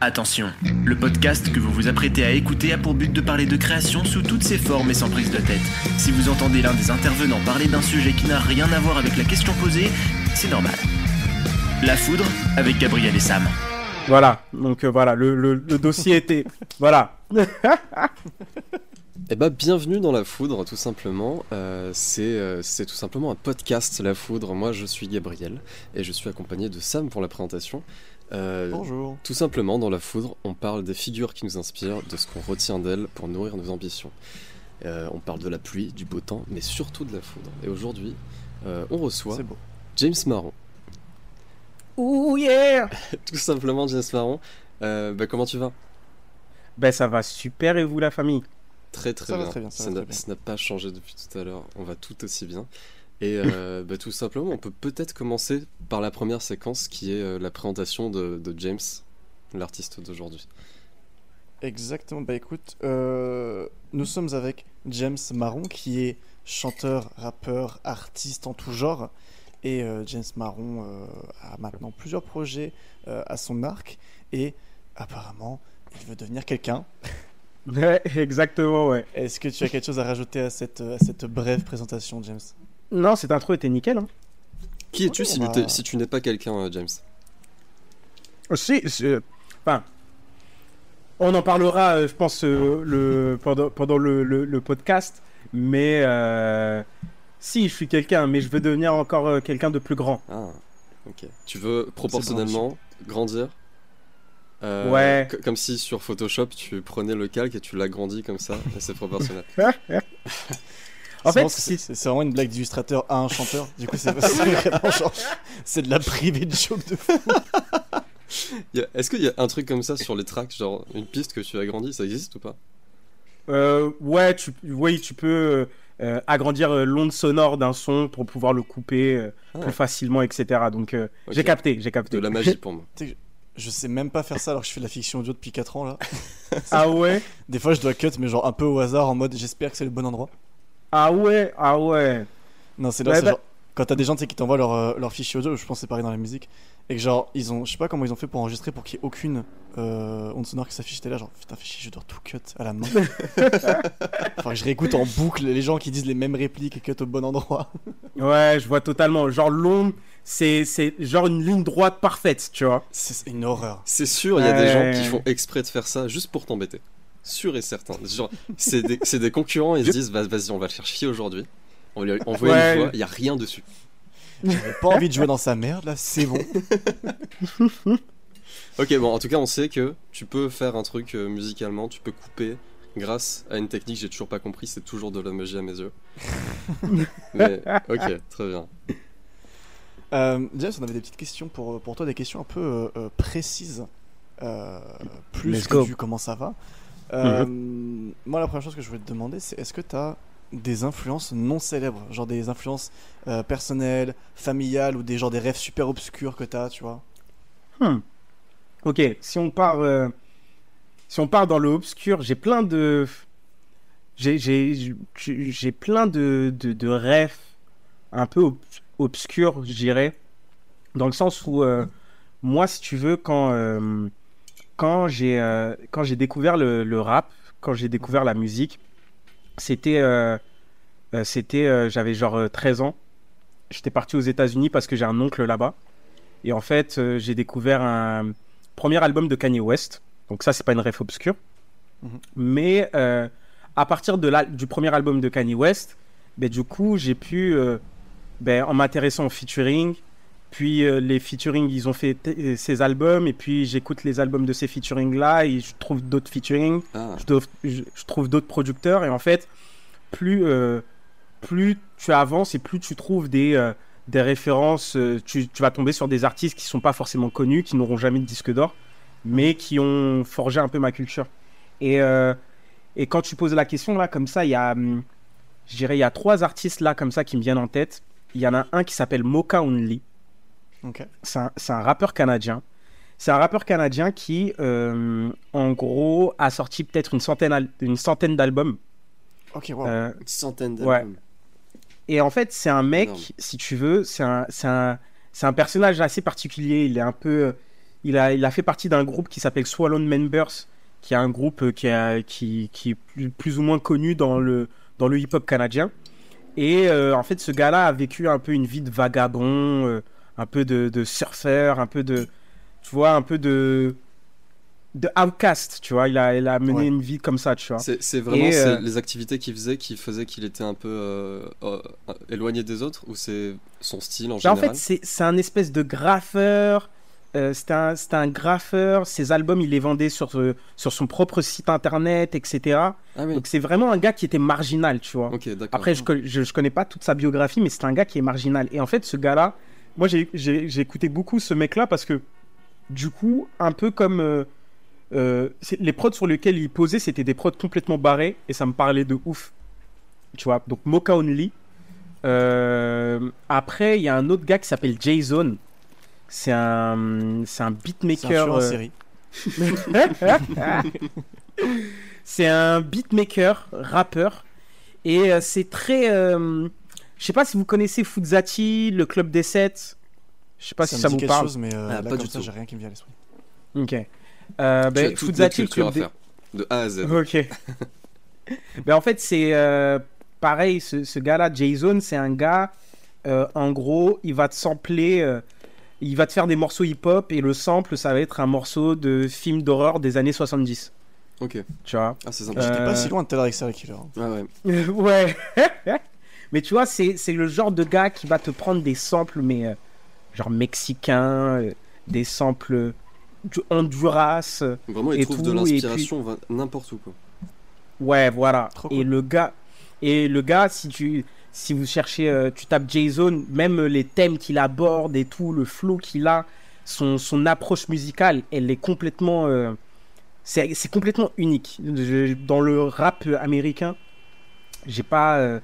Attention, le podcast que vous vous apprêtez à écouter a pour but de parler de création sous toutes ses formes et sans prise de tête. Si vous entendez l'un des intervenants parler d'un sujet qui n'a rien à voir avec la question posée, c'est normal. La foudre avec Gabriel et Sam. Voilà, donc euh, voilà, le, le- le dossier était. Voilà. Eh ben, bienvenue dans La Foudre, tout simplement. Euh, c'est euh, c'est tout simplement un podcast, La Foudre. Moi, je suis Gabriel et je suis accompagné de Sam pour la présentation. Euh, Bonjour. Tout simplement, dans La Foudre, on parle des figures qui nous inspirent, de ce qu'on retient d'elles pour nourrir nos ambitions. Euh, on parle de la pluie, du beau temps, mais surtout de la foudre. Et aujourd'hui, euh, on reçoit beau. James Marron. Ouh yeah Tout simplement, James Marron. Euh, bah, comment tu vas? Ben ça va super et vous la famille? Très très Ça va bien. très bien, ça ça n'a pas changé depuis tout à l'heure. On va tout aussi bien. Et euh, bah, tout simplement, on peut peut-être commencer par la première séquence qui est euh, la présentation de, de James, l'artiste d'aujourd'hui. Exactement. Bah écoute, euh, nous sommes avec James Marron qui est chanteur, rappeur, artiste en tout genre. Et euh, James Marron euh, a maintenant plusieurs projets euh, à son arc. Et apparemment, il veut devenir quelqu'un. Ouais, exactement, ouais. Est-ce que tu as quelque chose à rajouter à cette, à cette brève présentation, James? Non, cette intro était nickel. Hein. Qui es-tu si, t'es- va- si tu n'es pas quelqu'un, euh, James? Si, c'est- enfin, on en parlera, euh, je pense, euh, le, pendant, pendant le, le- le podcast. Mais euh, si, je suis quelqu'un, mais je veux devenir encore euh, quelqu'un de plus grand. Ah, ok. Tu veux proportionnellement grandir? Euh, Ouais. co- Comme si sur Photoshop, tu prenais le calque et tu l'agrandis comme ça, et c'est proportionnel. En C'est fait, vraiment- c'est si- c'est- c'est vraiment une blague d'illustrateur à un chanteur. Du coup, c'est c'est vraiment genre. C'est de la privée de joke de fou. Est-ce qu'il y a un truc comme ça sur les tracks, genre une piste que tu agrandis, ça existe ou pas? Euh, ouais, tu, oui, tu peux euh, agrandir euh, l'onde sonore d'un son pour pouvoir le couper euh, Ah. plus facilement, etc. Donc, euh, j'ai capté, j'ai capté. De la magie pour moi. Je sais même pas faire ça alors que je fais de la fiction audio depuis 4 ans là. ah ouais, Des fois, je dois cut, mais genre un peu au hasard en mode j'espère que c'est le bon endroit. Ah ouais, ah ouais. Non, c'est là, Ouais, c'est bah- genre. Quand t'as des gens qui t'envoient leur, euh, leur fichier audio, je pense que c'est pareil dans la musique, et que genre, ils ont, je sais pas comment ils ont fait pour enregistrer pour qu'il y ait aucune euh, onde sonore qui s'affiche. T'es là, genre, putain, fichier, je dois tout cut à la main. enfin, que je réécoute en boucle les gens qui disent les mêmes répliques et cut au bon endroit. Ouais, je vois totalement. Genre, l'onde, c'est, c'est genre une ligne droite parfaite, tu vois. C'est une horreur. C'est sûr, il y a des gens qui font exprès de faire ça juste pour t'embêter. Sûr et certain. C'est des, c'est des concurrents, ils se disent vas- vas-y, on va le faire chier aujourd'hui. On va lui envoyer Ouais. une fois, il y a rien dessus. J'avais pas envie de jouer dans sa merde là, c'est bon. Ok, bon, en tout cas, on sait que tu peux faire un truc euh, musicalement, tu peux couper grâce à une technique que j'ai toujours pas compris, c'est toujours de la magie à mes yeux. Mais ok, très bien. Euh, James, on avait des petites questions pour, pour toi, des questions un peu euh, euh, précises. Euh, plus que du comment ça va. Euh, Moi, la première chose que je voulais te demander, c'est est-ce que tu as des influences non célèbres Genre des influences euh, personnelles, familiales ou des, genre des rêves super obscurs que tu as, tu vois? Hmm. Ok, si on part, euh, si on part dans le obscur, j'ai plein de, j'ai, plein de, de, de rêves un peu ob- obscurs, je dirais, dans le sens où euh, moi, si tu veux, quand quand j'ai euh, quand j'ai découvert le, le rap, quand j'ai découvert la musique, c'était euh, euh, c'était j'avais genre euh, 13 ans. J'étais parti aux États-Unis parce que j'ai un oncle là-bas. Et en fait, j'ai découvert un premier album de Kanye West. Donc ça, c'est pas une ref obscure. Mhm. Mais à partir de la- du premier album de Kanye West, ben, du coup, j'ai pu, ben, en m'intéressant au featuring, puis euh, les featuring, ils ont fait t- ces albums, et puis j'écoute les albums de ces featuring-là, et je trouve d'autres featuring, Ah, je, dois- je- je trouve d'autres producteurs, et en fait, plus, euh, plus tu avances et plus tu trouves des, euh, des références, euh, tu, tu vas tomber sur des artistes qui sont pas forcément connus, qui n'auront jamais de disque d'or, mais qui ont forgé un peu ma culture. Et, euh, et quand tu poses la question là, comme ça, il y a, hum, je dirais, il y a trois artistes là comme ça qui me viennent en tête. Il y en a un qui s'appelle Mocha Only. C'est un, c'est un rappeur canadien. C'est un rappeur canadien qui, euh, en gros, a sorti peut-être une centaine, une centaine d'albums. Ok, wow. Euh, une centaine Ouais. d'albums. Et en fait, c'est un mec, si tu veux, c'est un, c'est un, c'est un personnage assez particulier. Il est un peu, il a, il a fait partie d'un groupe qui s'appelle Swallowed Members, qui est un groupe qui, a, qui, qui est plus, plus ou moins connu dans le, dans le hip-hop canadien. Et euh, en fait, ce gars-là a vécu un peu une vie de vagabond, euh, un peu de, de surfeur, un peu de, tu vois, un peu de, de outcast, tu vois. Il a, il a mené Ouais. une vie comme ça, tu vois. C'est vraiment euh, les activités qu'il faisait qui faisaient qu'il était un peu euh, euh, éloigné des autres ou c'est son style en Bah, en général fait, c'est c'est un espèce de graffeur. euh, c'était un, c'était un graffeur. Ses albums, il les vendait sur, euh, sur son propre site internet, etc. Ah oui, Donc c'est vraiment un gars qui était marginal, tu vois. Après, je, je, je connais pas toute sa biographie, mais c'est un gars qui est marginal. Et en fait, ce gars-là, moi, j'ai- écouté beaucoup ce mec-là parce que, du coup, un peu comme. euh, euh, les prods sur lesquels il posait, c'était des prods complètement barrés et ça me parlait de ouf. Tu vois, donc Mocha Only. Euh, après, il y a un autre gars qui s'appelle Jason. C'est un, c'est un C'est un beatmaker. c'est un beatmaker, rappeur. Et c'est très. Je sais pas si vous connaissez Fuzzati, le club des 7. Je sais pas si me ça dit vous quelque parle. chose, mais euh, Ah, là, pas comme du ça, tout. j'ai rien qui me vient à l'esprit. Ok. Euh, tu ben, Fuzzati, le club des- faire de A à Z. Ok. ben, en fait, c'est euh, pareil, ce, ce gars-là, Jason, c'est un gars, euh, en gros, il va te sampler, euh, il va te faire des morceaux hip-hop et le sample, ça va être un morceau de film d'horreur des années 70. Ok, Tu vois? Ah c'est sympa. Euh, J'étais pas si loin de Taylor Serial Killer. Ah ouais. ouais. Mais tu vois, c'est le genre de gars qui va te prendre des samples, mais euh, genre mexicains, euh, des samples du Honduras. euh, Vraiment, il Et trouve tout, de l'inspiration n'importe où quoi. Ouais, voilà. Trop Et cool. le gars, et le gars, si tu, si vous cherchez, euh, tu tapes Jason, même les thèmes qu'il aborde et tout, le flow qu'il a, son, son approche musicale, elle est complètement, euh, c'est c'est complètement unique. Je- dans le rap américain, j'ai pas, euh,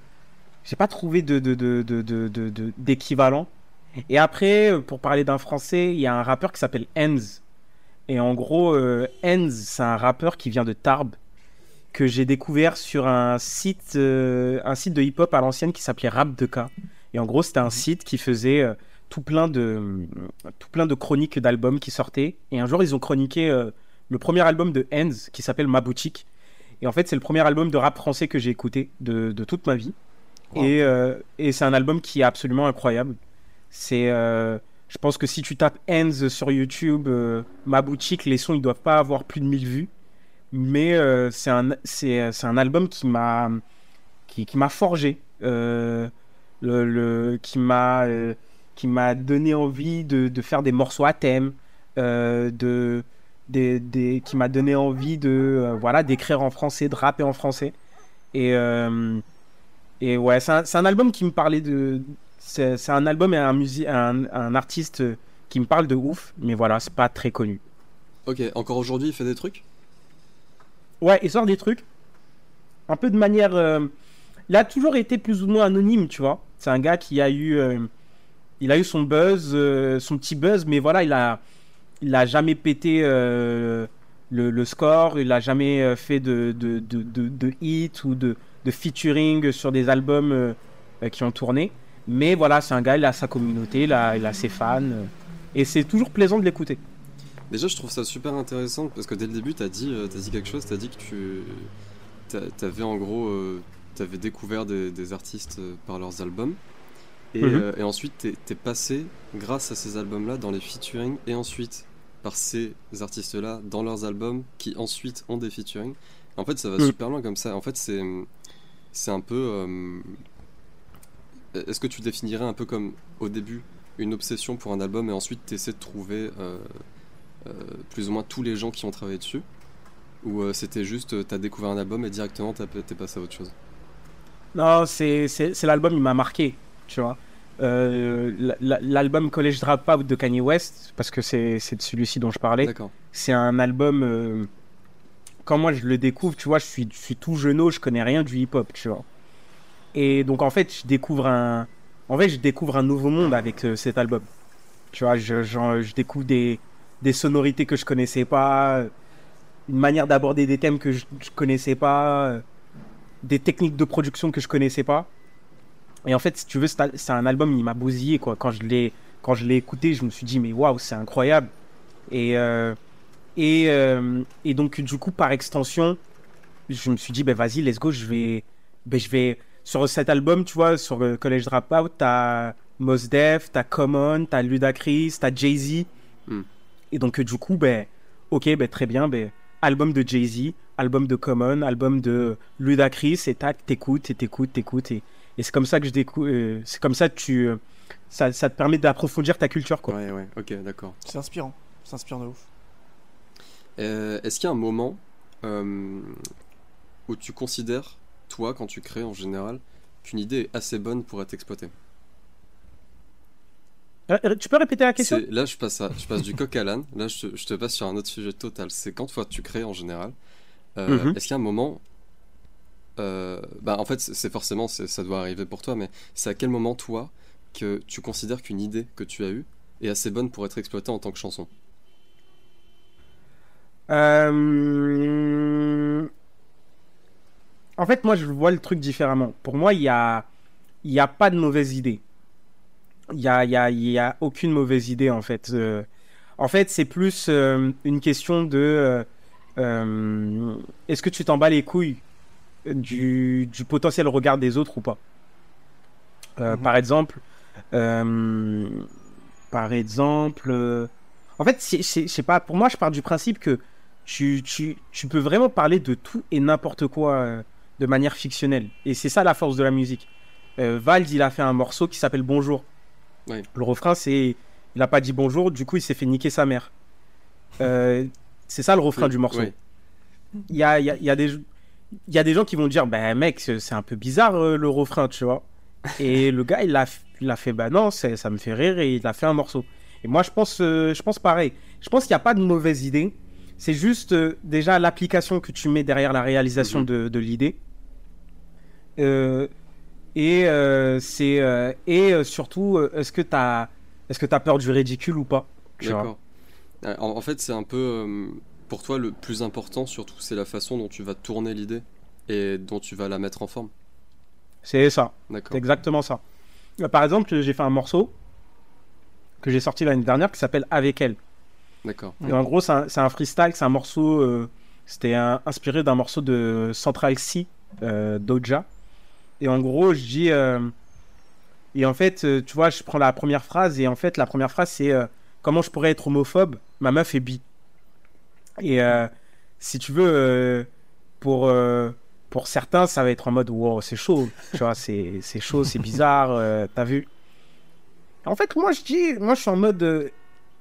j'ai pas trouvé de de- de- de- de- de- de- d'équivalent. Et après, euh, pour parler d'un français, il y a un rappeur qui s'appelle Enz. Et en gros, euh, Enz, c'est un rappeur qui vient de Tarbes que j'ai découvert sur un site, euh, un site de hip-hop à l'ancienne qui s'appelait Rap 2K. Et en gros, c'était un site qui faisait euh, tout plein de, tout plein de chroniques d'albums qui sortaient. Et un jour, ils ont chroniqué le premier album de Enz qui s'appelle Ma Boutique. Et en fait, c'est le premier album de rap français que j'ai écouté de, de toute ma vie. Wow. Et, euh, et c'est un album qui est absolument incroyable. C'est, euh, je pense que si tu tapes Enz sur YouTube, euh, Ma Boutique, les sons, ils doivent pas avoir plus de 1000 vues mais c'est un c'est c'est un album qui m'a qui, qui m'a forgé le, le- qui m'a qui m'a donné envie de, de faire des morceaux à thème de des, des- qui m'a donné envie de voilà d'écrire en français de rapper en français et et ouais c'est un, album qui me parlait de c'est un album et un un, un artiste qui me parle de ouf mais voilà c'est pas très connu Ok, encore aujourd'hui, il fait des trucs? Ouais, il sort des trucs. Un peu de manière. euh, Il a toujours été plus ou moins anonyme, tu vois. C'est un gars qui a eu. euh, Il a eu son buzz, euh, son petit buzz, mais voilà, il a. Il a jamais pété euh, le, le score, il a jamais euh, fait de, de, de, de, de hit ou de, de featuring sur des albums euh, euh, qui ont tourné. Mais voilà, c'est un gars, il a sa communauté, il a, il a ses fans. euh, et c'est toujours plaisant de l'écouter. Déjà, je trouve ça super intéressant parce que dès le début, t'as dit, euh, t'as dit quelque chose, t'as dit que tu t'a- t'avais en gros, euh, t'avais découvert des, des artistes euh, par leurs albums. Et, Mhm. euh, et ensuite, t'es passé, grâce à ces albums-là, dans les featuring, et ensuite par ces artistes-là dans leurs albums, qui ensuite ont des featuring. En fait, ça va Mhm. super loin comme ça. En fait, c'est c'est un peu. euh, Est-ce que tu définirais un peu comme au début une obsession pour un album et ensuite tu essaies de trouver euh, euh, plus ou moins tous les gens qui ont travaillé dessus? Ou c'était juste, tu as découvert un album et directement t'as- t'es passé à autre chose? Non, c'est l'album, il m'a marqué, tu vois. Euh, la- la- L'album College Dropout de Kanye West, parce que c'est de celui-ci dont je parlais, D'accord. c'est un album. euh, quand moi je le découvre, tu vois, je suis, je suis tout jeune, je connais rien du hip-hop, tu vois. Et donc en fait, je découvre un. En fait, je découvre un nouveau monde avec euh, cet album. Tu vois, je, genre, je découvre des, des sonorités que je connaissais pas, une manière d'aborder des thèmes que je, je connaissais pas, des techniques de production que je connaissais pas. Et en fait, si tu veux, c'est un- c'est un album, il m'a bousillé quoi. Quand je l'ai, quand je l'ai écouté, je me suis dit mais waouh, c'est incroyable. Et, euh, et, euh, et donc, du coup, par extension, je me suis dit, ben vas-y, let's go, je vais, ben, je vais, sur cet album, tu vois, sur le College Dropout, t'as Mos Def, t'as Common, t'as Ludacris, t'as Jay-Z. Hmm. Et donc, du coup, ben, ok, ben, très bien, ben, album de Jay-Z, album de Common, album de Ludacris, et tac, t'écoutes, et t'écoutes, t'écoutes, et, et c'est comme ça que je découvre, euh, c'est comme ça que tu, euh, ça, ça te permet d'approfondir ta culture, quoi. Ouais, ouais, ok, d'accord. C'est inspirant. C'est inspirant de ouf. Euh, Est-ce qu'il y a un moment euh, où tu considères, toi, quand tu crées en général, qu'une idée est assez bonne pour être exploitée? Euh, tu peux répéter la question? Là, je passe, à- je passe du coq à l'âne. Là, je te, je te passe sur un autre sujet total. C'est quand toi tu crées en général. euh, Mhm. Est-ce qu'il y a un moment. euh, bah, en fait, c'est forcément, ça doit arriver pour toi, mais c'est à quel moment, toi, que tu considères qu'une idée que tu as eue est assez bonne pour être exploitée en tant que chanson? Euh, En fait, moi, je vois le truc différemment. Pour moi, il y a, y a pas de mauvaise idée. Il y a, y a, y a aucune mauvaise idée, en fait. Euh, En fait, c'est plus euh, une question de est-ce que tu t'en bats les couilles du, du potentiel regard des autres ou pas? Mhm. Par exemple, par exemple, en fait, je sais pas, pour moi, je pars du principe que tu, tu, tu peux vraiment parler de tout et n'importe quoi euh, de manière fictionnelle. Et c'est ça la force de la musique. Euh, Vald, il a fait un morceau qui s'appelle Bonjour. Oui. Le refrain, c'est. Il a pas dit bonjour, du coup, il s'est fait niquer sa mère. Euh, c'est ça le refrain Oui, du morceau. oui. Il y a, y, a, il y, a des, il y a des gens qui vont dire Ben, mec, c'est un peu bizarre euh, le refrain, tu vois. Et le gars, il a, il a fait Bah non, ça me fait rire et il a fait un morceau. Et moi, je pense, je pense pareil. Je pense qu'il n'y a pas de mauvaise idée. C'est juste euh, déjà l'application que tu mets derrière la réalisation Mhm. de, de l'idée. Euh, et euh, c'est et surtout, est-ce que tu as, est-ce que as peur du ridicule ou pas D'accord. En, en fait, c'est un peu. pour toi, le plus important, surtout, c'est la façon dont tu vas tourner l'idée et dont tu vas la mettre en forme. C'est ça. C'est D'accord. exactement ça. Par exemple, j'ai fait un morceau que j'ai sorti l'année dernière qui s'appelle Avec elle. D'accord. En gros, c'est un, freestyle, c'est un morceau. euh, C'était inspiré d'un morceau de Central C, euh, Doja. Et en gros, je dis. euh, et en fait, tu vois, je prends la première phrase, et en fait, la première phrase, c'est Comment je pourrais être homophobe? Ma meuf est bi. Et si tu veux, pour, pour certains, ça va être en mode Wow, c'est chaud. Tu vois, c'est chaud, c'est bizarre, t'as vu En fait, moi, je dis. Moi, je suis en mode.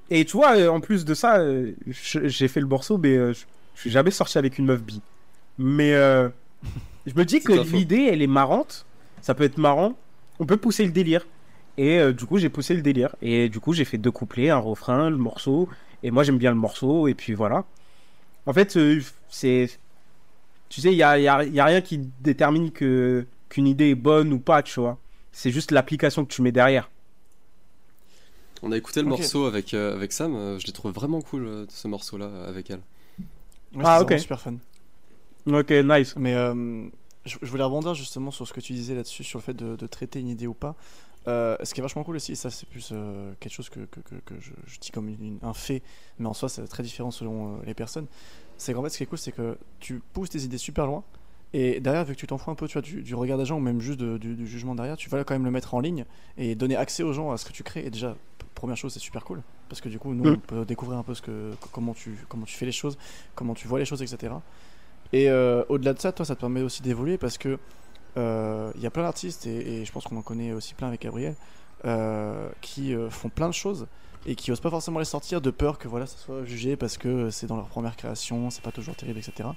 Et tu vois, euh, en plus de ça, euh, j'ai fait le morceau, mais euh, je, suis jamais sorti avec une meuf bi. Mais euh, je me dis que l'idée, elle est marrante. Ça peut être marrant. On peut pousser le délire. Et euh, du coup, j'ai poussé le délire. Et du coup, j'ai fait deux couplets, un refrain, le morceau. Et moi, j'aime bien le morceau. Et puis voilà. En fait, euh, c'est. Tu sais, il n'y a, y a- y a rien qui détermine que qu'une idée est bonne ou pas, tu vois. C'est juste l'application que tu mets derrière. On a écouté le morceau avec, euh, avec Sam. euh, je l'ai trouvé vraiment cool, euh, ce morceau-là, avec elle. Ouais, Ah, ok. super fun. Ok, nice. Mais euh, je, je voulais rebondir justement sur ce que tu disais là-dessus, sur le fait de, de traiter une idée ou pas. Euh, ce qui est vachement cool aussi, et ça c'est plus euh, quelque chose que, que, que, que je, je dis comme une- un fait, mais en soi c'est très différent selon euh, les personnes. C'est qu'en fait ce qui est cool, c'est que tu pousses tes idées super loin, et derrière, vu que tu t'en fous un peu tu vois, du, du regard des gens, ou même juste de- du, du jugement derrière, tu vas quand même le mettre en ligne et donner accès aux gens à ce que tu crées. Et déjà, première chose, c'est super cool, parce que du coup, nous, Mm. on peut découvrir un peu ce que, comment, tu, comment tu fais les choses, comment tu vois les choses, etc. Et euh, au-delà de ça, toi, ça te permet aussi d'évoluer parce que euh, il y a plein d'artistes, et, et je pense qu'on en connaît aussi plein avec Gabriel, euh, qui euh, font plein de choses et qui osent pas forcément les sortir de peur que voilà, ça soit jugé parce que c'est dans leur première création, c'est pas toujours terrible, etc.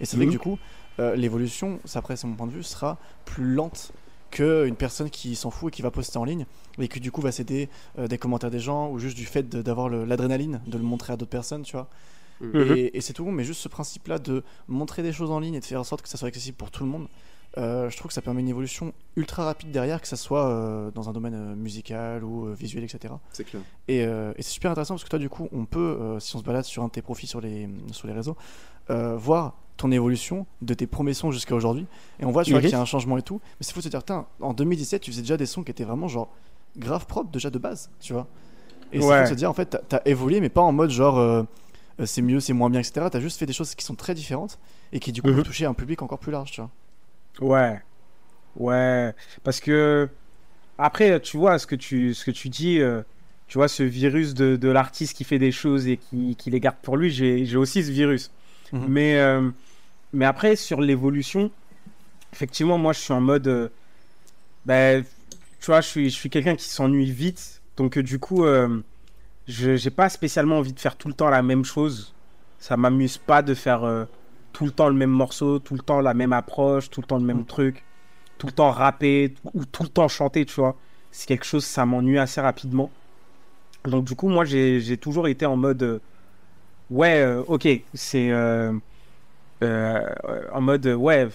Et c'est vrai Mhm. que du coup, euh, l'évolution, ça après c'est mon point de vue, sera plus lente qu'une personne qui s'en fout et qui va poster en ligne et qui du coup va céder euh, des commentaires des gens ou juste du fait d'avoir l'adrénaline de le montrer à d'autres personnes, tu vois. Mhm. Et, et c'est tout, mais juste ce principe-là de montrer des choses en ligne et de faire en sorte que ça soit accessible pour tout le monde, euh, je trouve que ça permet une évolution ultra rapide derrière, que ça soit euh, dans un domaine euh, musical ou visuel, etc. C'est clair. Et, et c'est super intéressant parce que toi, du coup, on peut, si on se balade sur un de tes profils sur les, sur les réseaux, voir ton évolution de tes premiers sons jusqu'à aujourd'hui. Et on voit, qu'il y a un changement et tout. Mais c'est fou de se dire, en 2017, tu faisais déjà des sons qui étaient vraiment genre grave propres déjà de base, tu vois. Et c'est Ouais. faut se dire, en fait, t'as- t'as évolué, mais pas en mode genre euh, euh, c'est mieux, c'est moins bien, etc. T'as juste fait des choses qui sont très différentes et qui, du coup, peuvent toucher un public encore plus large, tu vois. Ouais. Ouais. Parce que après, tu vois ce que tu, ce que tu dis, euh, tu vois, ce virus de, de l'artiste qui fait des choses et qui, qui les garde pour lui, j'ai j'ai aussi ce virus. Mhm. Mais, euh, mais après, sur l'évolution, effectivement, moi, je suis en mode. euh, ben, tu vois, je suis, je suis quelqu'un qui s'ennuie vite. Donc, euh, du coup, euh, je j'ai pas spécialement envie de faire tout le temps la même chose. Ça m'amuse pas de faire tout le temps le même morceau, tout le temps la même approche, tout le temps le même Mm. truc, tout le temps rapper ou tout le temps chanter, tu vois. C'est quelque chose, ça m'ennuie assez rapidement. Donc, du coup, moi, j'ai j'ai toujours été en mode. Ouais, euh, ok, c'est. euh, euh, en mode, euh, ouais,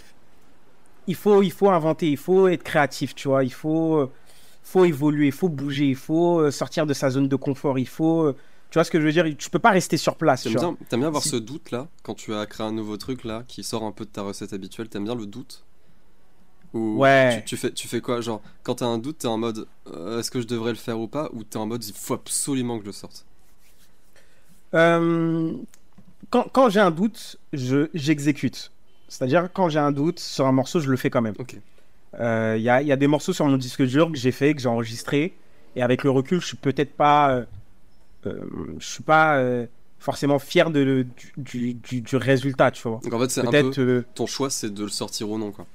il faut, il faut inventer, il faut être créatif, tu vois. Il faut, faut évoluer, il faut bouger, il faut sortir de sa zone de confort, il faut. tu vois ce que je veux dire Tu peux pas rester sur place. T'aimes bien, t'aimes bien avoir ce doute là quand tu as créé un nouveau truc là qui sort un peu de ta recette habituelle. T'aimes bien le doute? Ou Ouais. tu, tu fais, tu fais quoi? Genre, quand t'as un doute, t'es en mode euh, est-ce que je devrais le faire ou pas? Ou t'es en mode il faut absolument que je le sorte? Euh, quand quand j'ai un doute, je j'exécute. C'est-à-dire quand j'ai un doute sur un morceau, je le fais quand même. Ok. Euh, Il y, a, il y a des morceaux sur mon disque dur que j'ai fait, que j'ai enregistré, et avec le recul, je suis peut-être pas, euh, je suis pas forcément fier de, le- du, du, du résultat, tu vois. Donc en fait, c'est un peu ton choix, c'est de le sortir ou non quoi.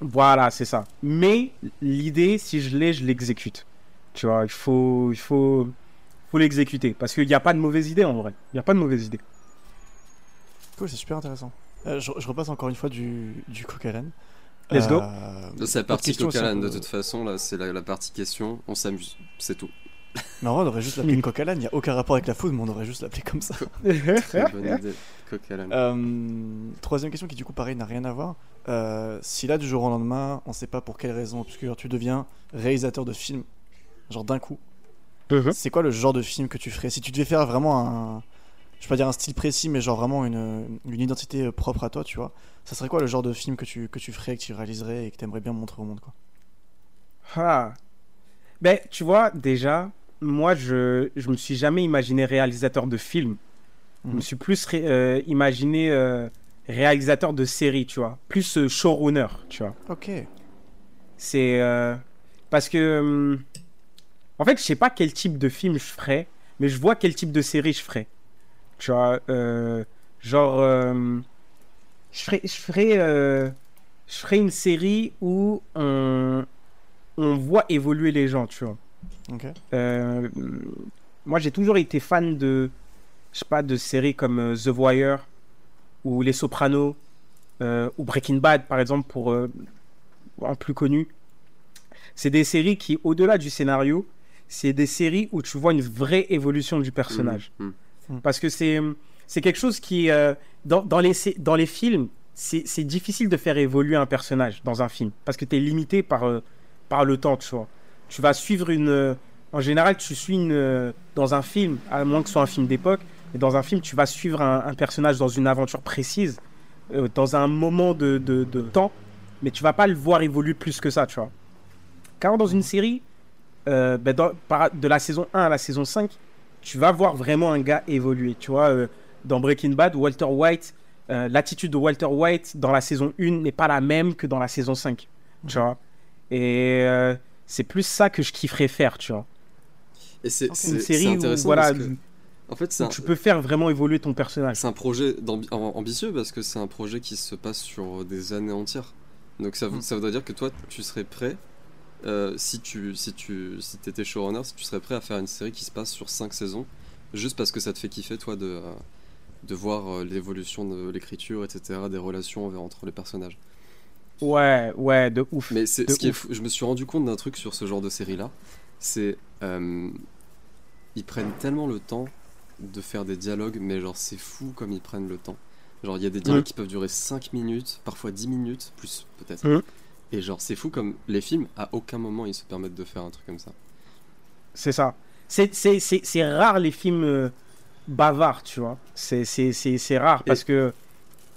voilà, c'est ça. Mais l'idée, si je l'ai, je l'exécute. Tu vois, il faut, il faut, faut l'exécuter, parce qu'il n'y a pas de mauvaise idée en vrai. Il n'y a pas de mauvaise idée. Cool, c'est super intéressant. Euh, je, je repasse encore une fois du, du coq à l'âne. Let's go. Euh, C'est la partie coq à l'âne, de toute façon. Là, c'est la, la partie question. On s'amuse, c'est tout. Mais en vrai, on aurait juste l'appelé coq à l'âne. Il n'y a aucun rapport avec la food, mais on aurait juste l'appelé comme ça. Très bonne idée. Coq à l'âne. Euh, troisième question qui, du coup, pareil, n'a rien à voir. Euh, si là, du jour au lendemain, on sait pas pour quelle raison obscure, tu deviens réalisateur de film, genre d'un coup, Mhm. c'est quoi le genre de film que tu ferais Si tu devais faire vraiment un. Je vais pas dire un style précis, mais genre vraiment une, une identité euh, propre à toi, tu vois. Ça serait quoi le genre de film que tu, que tu ferais, que tu réaliserais et que tu aimerais bien montrer au monde, quoi? Ah. Ben, tu vois, déjà, moi, je, je me suis jamais imaginé réalisateur de film. Je me Mhm. suis plus ré- euh, imaginé euh, réalisateur de série, tu vois. Plus euh, showrunner, tu vois. Ok. C'est parce que hum, en fait, je sais pas quel type de film je ferais, mais je vois quel type de série je ferais. Tu vois, euh, genre euh, je ferais je ferais euh, je ferais une série où on on voit évoluer les gens, tu vois. Moi, j'ai toujours été fan de, je sais pas, de séries comme The Wire ou Les Sopranos ou Breaking Bad, par exemple, pour en plus connu. C'est des séries qui, au-delà du scénario, c'est des séries où tu vois une vraie évolution du personnage. Mhm. Parce que c'est c'est quelque chose qui, euh, dans, dans, les, dans les films, c'est c'est difficile de faire évoluer un personnage dans un film. Parce que tu es limité par, euh, par le temps, tu vois. Tu vas suivre une. euh, En général, tu suis une. euh, Dans un film, à moins que ce soit un film d'époque, mais dans un film, tu vas suivre un, un personnage dans une aventure précise, euh, dans un moment de, de, de temps, mais tu vas pas le voir évoluer plus que ça, tu vois. Car dans une série, euh, ben, dans- par- de la saison 1 à la saison 5, tu vas voir vraiment un gars évoluer. Tu vois, euh, dans Breaking Bad, Walter White, euh, l'attitude de Walter White dans la saison 1 n'est pas la même que dans la saison 5. Tu vois. Et euh, c'est plus ça que je kifferais faire, tu vois. Et c'est Une série où, voilà, que, en fait, c'est où un, tu peux faire vraiment évoluer ton personnage. c'est un projet ambitieux parce que c'est un projet qui se passe sur des années entières. Donc ça, Mm. ça voudrait dire que toi, tu serais prêt, euh, si tu si tu si étais showrunner, si tu serais prêt à faire une série qui se passe sur 5 saisons, juste parce que ça te fait kiffer, toi, de, euh, de voir euh, l'évolution de l'écriture, etc., des relations entre les personnages. Ouais, ouais, de ouf. Mais c'est ce qui est ouf. je me suis rendu compte d'un truc sur ce genre de série là, c'est euh, ils prennent tellement le temps de faire des dialogues, mais genre c'est fou comme ils prennent le temps. Genre il y a des dialogues Mhm. qui peuvent durer 5 minutes, parfois 10 minutes, plus peut-être. Mhm. Et genre c'est fou comme les films, à aucun moment ils se permettent de faire un truc comme ça. C'est ça. C'est- C'est c'est- c'est rare les films euh, bavards, tu vois. C'est- C'est c'est- c'est rare parce que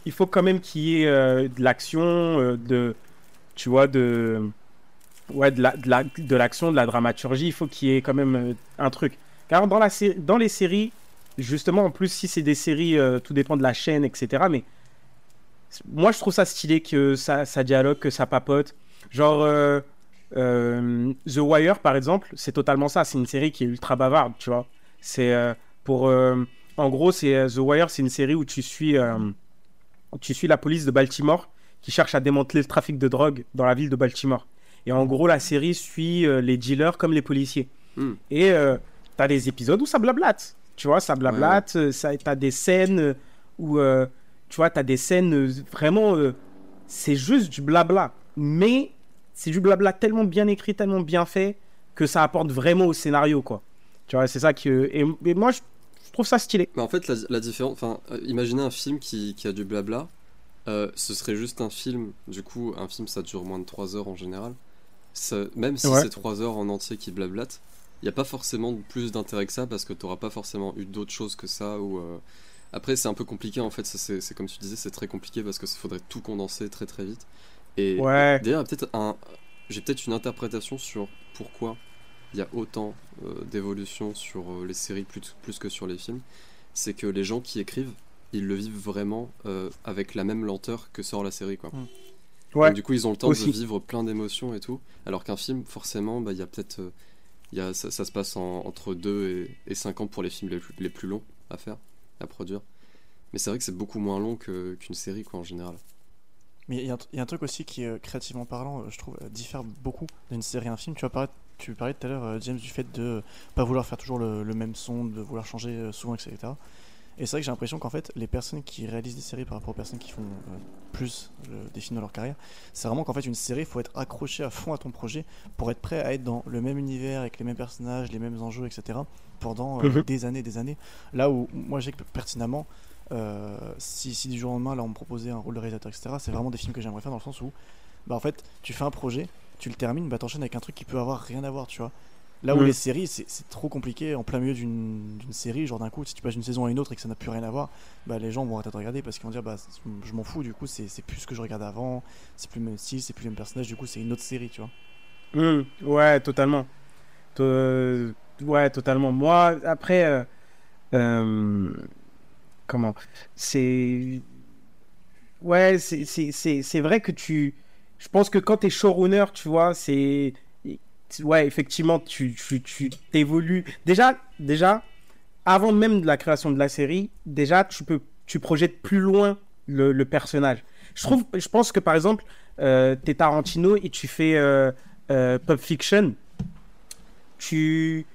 il faut quand même qu'il y ait euh, de l'action, euh, de, tu vois, de, ouais, de la- de la- de l'action, de, la dramaturgie. Il faut qu'il y ait quand même un truc. Car dans, la dans les séries, justement, en plus, si c'est des séries, tout dépend de la chaîne, etc. Mais moi, je trouve ça stylé que ça, ça dialogue, que ça papote. Genre, euh, euh, The Wire, par exemple, c'est totalement ça. C'est une série qui est ultra bavarde, tu vois. C'est euh, pour. en gros, c'est The Wire, c'est une série où tu suis, tu suis la police de Baltimore qui cherche à démanteler le trafic de drogue dans la ville de Baltimore. Et en gros, la série suit les dealers comme les policiers. Hmm. Et t'as des épisodes où ça blablate. Tu vois, ça blablate. Ça, t'as des scènes où, tu vois, t'as des scènes euh, vraiment. euh, c'est juste du blabla. Mais c'est du blabla tellement bien écrit, tellement bien fait que ça apporte vraiment au scénario, quoi. Tu vois, c'est ça que. Et, et moi, je, trouve ça stylé. Mais en fait, la, la différence. Enfin, euh, imaginez un film qui, qui a du blabla. euh, ce serait juste un film. Du coup, un film ça dure moins de 3 heures en général. Ça- même si Ouais. c'est 3 heures en entier qui blablate, il n'y a pas forcément plus d'intérêt que ça parce que tu n'auras pas forcément eu d'autres choses que ça. Ou, euh, Après, c'est un peu compliqué en fait. C'est comme tu disais, c'est très compliqué parce qu'il faudrait tout condenser très très vite. Et Ouais. D'ailleurs, peut-être un, j'ai peut-être une interprétation sur pourquoi il y a autant euh, d'évolution sur euh, les séries plus, plus que sur les films. C'est que les gens qui écrivent, ils le vivent vraiment euh, avec la même lenteur que sort la série, quoi. Ouais. Donc, du coup, ils ont le temps Aussi. de vivre plein d'émotions et tout. Alors qu'un film, forcément, bah, il y a peut-être, euh, il ça, ça se passe en- entre 2 et, et 5 ans pour les films les plus, les plus longs à faire, à produire. Mais c'est vrai que c'est beaucoup moins long qu'une série, quoi, en général. Mais il y, a un- truc aussi qui, euh, créativement parlant, euh, je trouve, euh, diffère beaucoup d'une série à un film. Tu, parler, tu parlais tout à l'heure, James, du fait de pas vouloir faire toujours le, même son, de vouloir changer souvent, etc. Et c'est vrai que j'ai l'impression qu'en fait, les personnes qui réalisent des séries par rapport aux personnes qui font plus des films dans leur carrière, c'est vraiment qu'en fait, une série, il faut être accroché à fond à ton projet pour être prêt à être dans le même univers, avec les mêmes personnages, les mêmes enjeux, etc. pendant euh, Mhm. des années, des années. Là où moi, j'ai que pertinemment, euh, si, si du jour au lendemain, là, on me proposait un rôle de réalisateur, etc., c'est vraiment des films que j'aimerais faire dans le sens où, bah, en fait, tu fais un projet, tu le termines, bah, t'enchaînes avec un truc qui peut avoir rien à voir, tu vois. Là où Mm. les séries, c'est trop compliqué en plein milieu d'une série, genre d'un coup, si tu passes d'une saison à une autre et que ça n'a plus rien à voir, bah, les gens vont arrêter de regarder parce qu'ils vont dire, bah, je m'en fous, du coup, c'est plus ce que je regardais avant, c'est plus le même style, c'est plus le même personnage, du coup, c'est une autre série, tu vois. Hmm, ouais, totalement. To- ouais, totalement. Moi, après, euh, euh, comment? C'est. Ouais, c'est- vrai que tu. Je pense que quand t'es showrunner, tu vois, c'est. Ouais, effectivement, tu tu tu t'évolues. Déjà, déjà, avant même de la création de la série, déjà, tu peux. Tu projettes plus loin le, personnage. Je trouve. Je pense que par exemple, euh, t'es Tarantino et tu fais. euh, Pulp Fiction, tu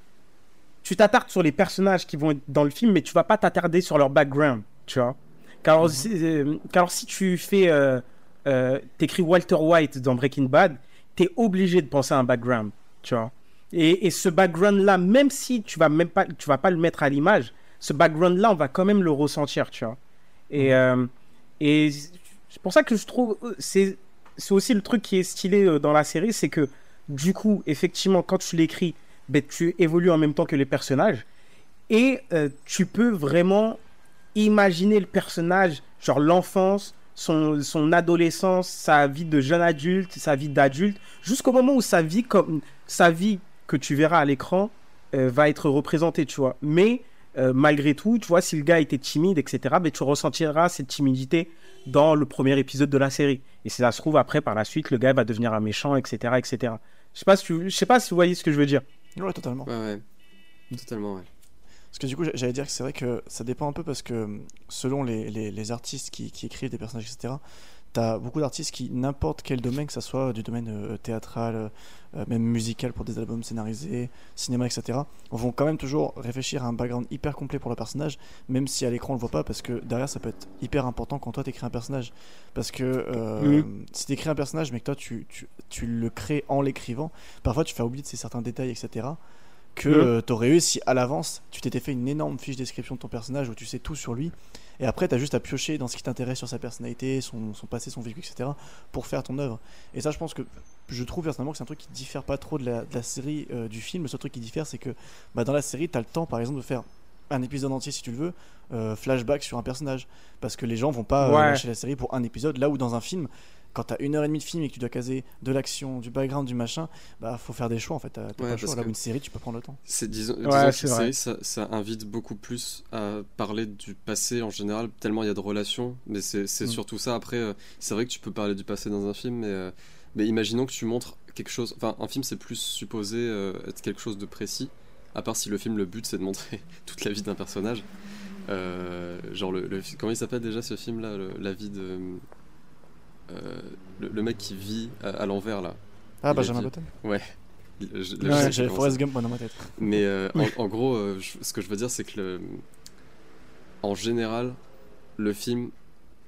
tu t'attardes sur les personnages qui vont être dans le film, mais tu vas pas t'attarder sur leur background, tu vois. Car, Mhm. si, euh, car si tu fais, euh, euh, t'écris Walter White dans Breaking Bad, t'es obligé de penser à un background, tu vois. Et, et ce background-là, même si tu vas même pas, tu vas pas le mettre à l'image, ce background-là, on va quand même le ressentir, tu vois. Et, euh, et c'est pour ça que je trouve, c'est c'est aussi le truc qui est stylé dans la série, c'est que du coup, effectivement, quand tu l'écris, ben, tu évolues en même temps que les personnages et euh, tu peux vraiment imaginer le personnage, genre l'enfance, son, son adolescence, sa vie de jeune adulte, sa vie d'adulte, jusqu'au moment où sa vie, comme, sa vie que tu verras à l'écran euh, va être représentée, tu vois. Mais euh, malgré tout, tu vois, si le gars était timide, etc., ben, tu ressentiras cette timidité dans le premier épisode de la série. Et si ça se trouve, après, par la suite, le gars va devenir un méchant, etc., etc. Je sais sais pas si vous voyez ce que je veux dire. Ouais, totalement. Ouais, ouais. Totalement, ouais. Parce que du coup, j'a- j'allais dire que c'est vrai que ça dépend un peu parce que selon les, les, les artistes qui, qui écrivent des personnages, etc., t'as beaucoup d'artistes qui, n'importe quel domaine, que ça soit du domaine euh, théâtral, euh, même musical pour des albums scénarisés, cinéma, etc., vont quand même toujours réfléchir à un background hyper complet pour le personnage, même si à l'écran on le voit pas, parce que derrière ça peut être hyper important quand toi t'écris un personnage. Parce que euh, si t'écris un personnage mais que toi tu, tu, tu le crées en l'écrivant, parfois tu fais oublier de ces certains détails, etc que Mhm. euh, t'aurais eu si à l'avance tu t'étais fait une énorme fiche description de ton personnage où tu sais tout sur lui et après t'as juste à piocher dans ce qui t'intéresse sur sa personnalité, son, son passé, son vécu, etc. pour faire ton œuvre. Et ça, je pense que je trouve personnellement que c'est un truc qui diffère pas trop de la, de la série euh, du film. Le seul truc qui diffère, c'est que bah, dans la série, t'as le temps par exemple de faire un épisode entier si tu le veux, euh, flashback sur un personnage parce que les gens vont pas Ouais. lâcher la série pour un épisode là où dans un film quand t'as une heure et demie de film et que tu dois caser de l'action, du background, du machin, bah faut faire des choix en fait. T'as t'as Ouais, pas le choix. Là où une série, tu peux prendre le temps. C'est disons, Ouais, disons que c'est la vrai. série, ça, ça invite beaucoup plus à parler du passé en général, tellement il y a de relations. Mais c'est c'est Mm. surtout ça. Après, euh, c'est vrai que tu peux parler du passé dans un film, mais, euh, mais imaginons que tu montres quelque chose. Enfin, un film, c'est plus supposé euh, être quelque chose de précis. À part si le film, le but, c'est de montrer toute la vie d'un personnage. Euh, genre, le, le- comment il s'appelle déjà ce film-là le- La vie de. Euh, le, le mec qui vit à, à l'envers, là. Ah, Benjamin Button Ouais. Je- Ouais, J'avais Forrest Gump moi, dans ma tête. mais euh, en, en gros, euh, je- ce que je veux dire, c'est que le, en général, le film,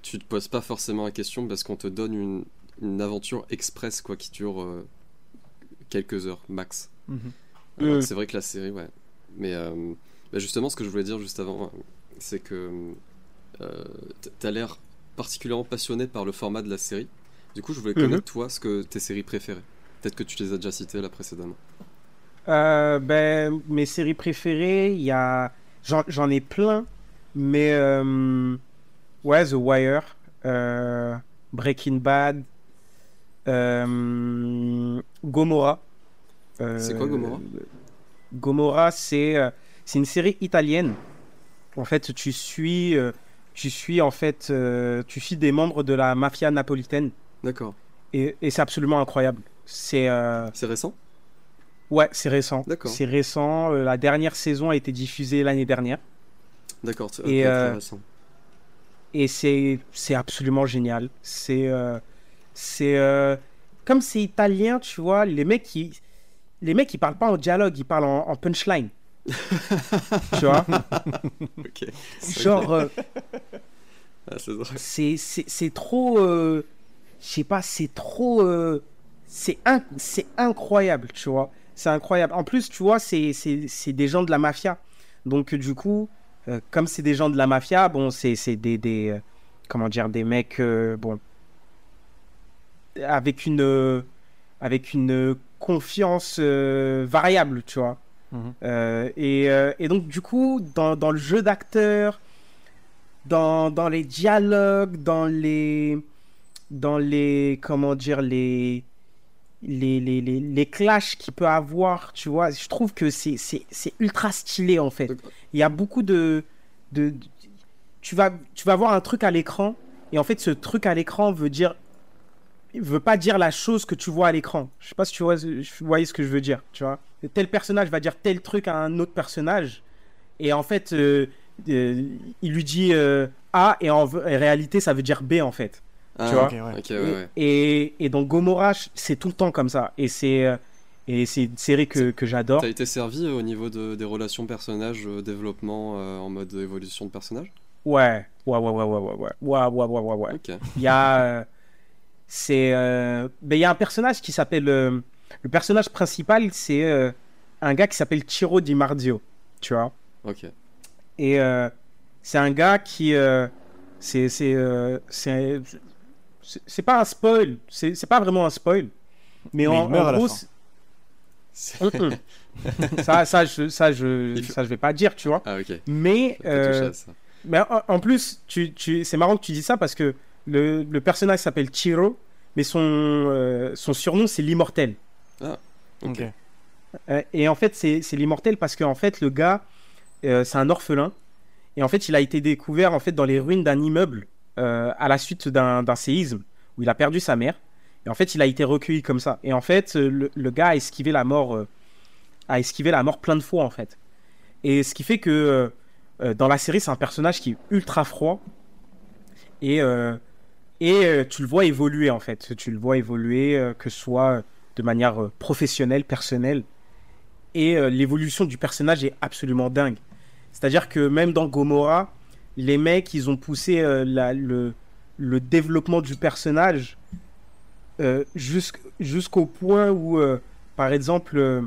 tu te poses pas forcément la question parce qu'on te donne une, une aventure express quoi, qui dure euh, quelques heures max. Mhm. C'est vrai que la série, ouais. Mais euh, bah, justement, ce que je voulais dire juste avant, euh, c'est que euh, t- t'as l'air particulièrement passionné par le format de la série. Du coup, je voulais Mhm. connaître, toi, ce que tes séries préférées. Peut-être que tu les as déjà citées là précédemment. Euh, ben, mes séries préférées, il y a. J'en ai plein, mais. euh, Ouais, The Wire, euh, Breaking Bad, Gomorrah. C'est quoi, Gomorrah? Gomorrah, c'est c'est une série italienne. En fait, tu suis, tu suis en fait, euh, tu suis des membres de la mafia napolitaine D'accord. et, et c'est absolument incroyable. C'est euh, C'est récent? Ouais, c'est récent. D'accord. C'est récent. Euh, La dernière saison a été diffusée l'année dernière D'accord. c'est- Et, ok, très récent. et c'est c'est absolument génial. C'est c'est comme c'est italien, tu vois, les mecs qui les mecs ils parlent pas en dialogue, ils parlent en, en punchline. Tu vois, genre euh, Ah, c'est trop euh, je sais pas, c'est trop euh, c'est in- c'est incroyable, tu vois. C'est incroyable. En plus, tu vois, c'est c'est c'est des gens de la mafia. Donc du coup, euh, comme c'est des gens de la mafia, bon, c'est c'est des des euh, comment dire des mecs euh, bon avec une avec une confiance variable, tu vois. Euh, et, euh, et donc, du coup, dans, le jeu d'acteur, dans, les dialogues, dans les. Dans les. Comment dire Les. Les, les, les, clashs qu'il peut avoir, tu vois, je trouve que c'est ultra stylé en fait. Il y a beaucoup de. de, tu, vas, tu vas voir un truc à l'écran, et en fait, ce truc à l'écran veut dire. veut pas dire la chose que tu vois à l'écran. Je sais pas si tu vois, ce que je veux dire, tu vois. Tel personnage va dire tel truc à un autre personnage, et en fait, euh, euh, il lui dit euh, A, et en, réalité, ça veut dire B en fait. Ah, Tu vois ouais. ouais, ouais. Et, et dans Gomorrah, c'est tout le temps comme ça. Et c'est euh, et c'est une série que, que j'adore. T'as été servi au niveau de- des relations personnages, euh, développement euh, en mode évolution de personnage? Ouais, ouais, ouais, ouais, ouais, ouais, ouais, ouais, ouais, ouais, ouais. Il y a, euh, c'est, euh, ben, il y a un personnage qui s'appelle, euh, le personnage principal, c'est euh, un gars qui s'appelle Ciro Di Marzio, tu vois. Ok. Et euh, c'est un gars qui, euh, c'est, c'est, euh, c'est, c'est- c'est pas un spoil, c'est, c'est pas vraiment un spoil, mais, Mais en, il meurt en à la gros, fin. ça, ça, je, ça, je, ça, je vais pas dire, tu vois. Ah, ok. Mais euh, ça. mais en, en plus, tu, tu, c'est marrant que tu dis ça parce que le, le personnage s'appelle Chiro, mais son, euh, son surnom c'est l'immortel. Ok. Ok. Euh, et en fait, c'est, l'immortel parce qu'en fait, le gars, euh, c'est un orphelin. Et en fait, il a été découvert en fait dans les ruines d'un immeuble euh, à la suite d'un, séisme où il a perdu sa mère. Et en fait, il a été recueilli comme ça. Et en fait, le, le gars a esquivé la mort, euh, a esquivé la mort plein de fois en fait. Et ce qui fait que dans la série, c'est un personnage qui est ultra froid. Et, euh, et euh, tu le vois évoluer en fait. Tu le vois évoluer, euh, que ce soit de manière euh, professionnelle, personnelle. Et euh, l'évolution du personnage est absolument dingue. C'est-à-dire que même dans Gomorrah, les mecs, ils ont poussé euh, la- le, le développement du personnage euh, jusqu'- jusqu'au point où, euh, par exemple, euh,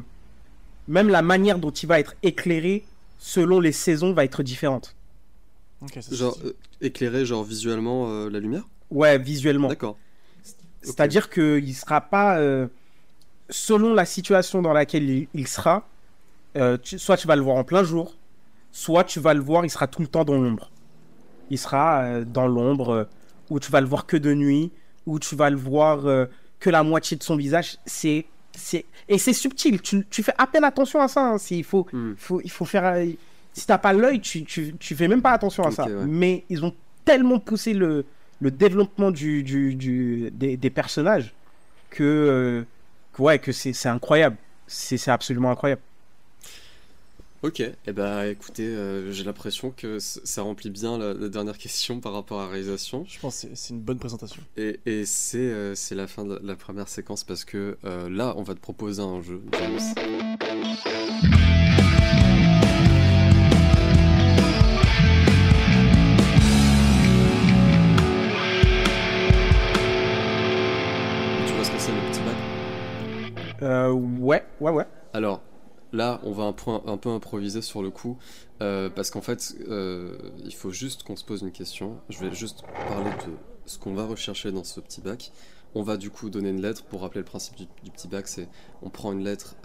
même la manière dont il va être éclairé selon les saisons va être différente. Ok, ça, c'est Genre euh, éclairer genre visuellement euh, la lumière? Ouais, visuellement. D'accord. C'est-à-dire qu'il ne sera pas, euh, selon la situation dans laquelle il, il sera, euh, tu- soit tu vas le voir en plein jour, soit tu vas le voir, il sera tout le temps dans l'ombre. Il sera euh, dans l'ombre, euh, ou tu vas le voir que de nuit, où tu vas le voir que la moitié de son visage. C'est, c'est, et c'est subtil. Tu, tu fais à peine attention à ça. hein. Il faut, Hmm. faut, il faut faire. Si t'as pas l'œil, tu, tu, tu fais même pas attention à ça. ouais. Mais ils ont tellement poussé le, le développement du, du, du- des, des personnages que ouais, que c'est, c'est incroyable. C'est, c'est absolument incroyable. Ok, et eh bah écoutez, euh, j'ai l'impression que ça remplit bien la, la dernière question par rapport à la réalisation. Je pense que c'est- c'est une bonne présentation. Et, et c'est euh, c'est la fin de la, la première séquence parce que euh, là, on va te proposer un jeu, James. Euh, ouais, ouais, ouais. Alors, là, on va un, peu improviser sur le coup, euh, parce qu'en fait, euh, il faut juste qu'on se pose une question. Je vais juste parler de ce qu'on va rechercher dans ce petit bac. On va du coup donner une lettre. Pour rappeler le principe du, petit bac, c'est on prend une lettre,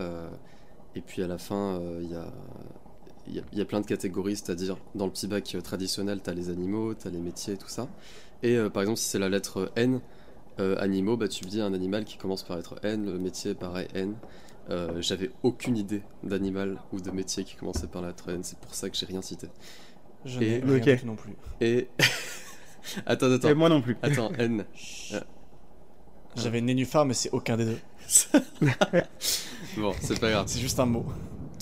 et puis à la fin, il y a... Y, a, plein de catégories, c'est-à-dire dans le petit bac traditionnel, tu as les animaux, tu as les métiers, tout ça. Et par exemple, si c'est la lettre N, euh, animaux, bah, tu me dis un animal qui commence par être N, le métier pareil N, euh, J'avais aucune idée d'animal ou de métier qui commençait par la lettre N, c'est pour ça que j'ai rien cité. Je Et- n'ai rien Ok. du tout non plus. Et. attends, Et attends, moi non plus. attends, N. J'avais nénuphar, mais c'est aucun des deux. Bon, c'est pas grave. C'est juste un mot.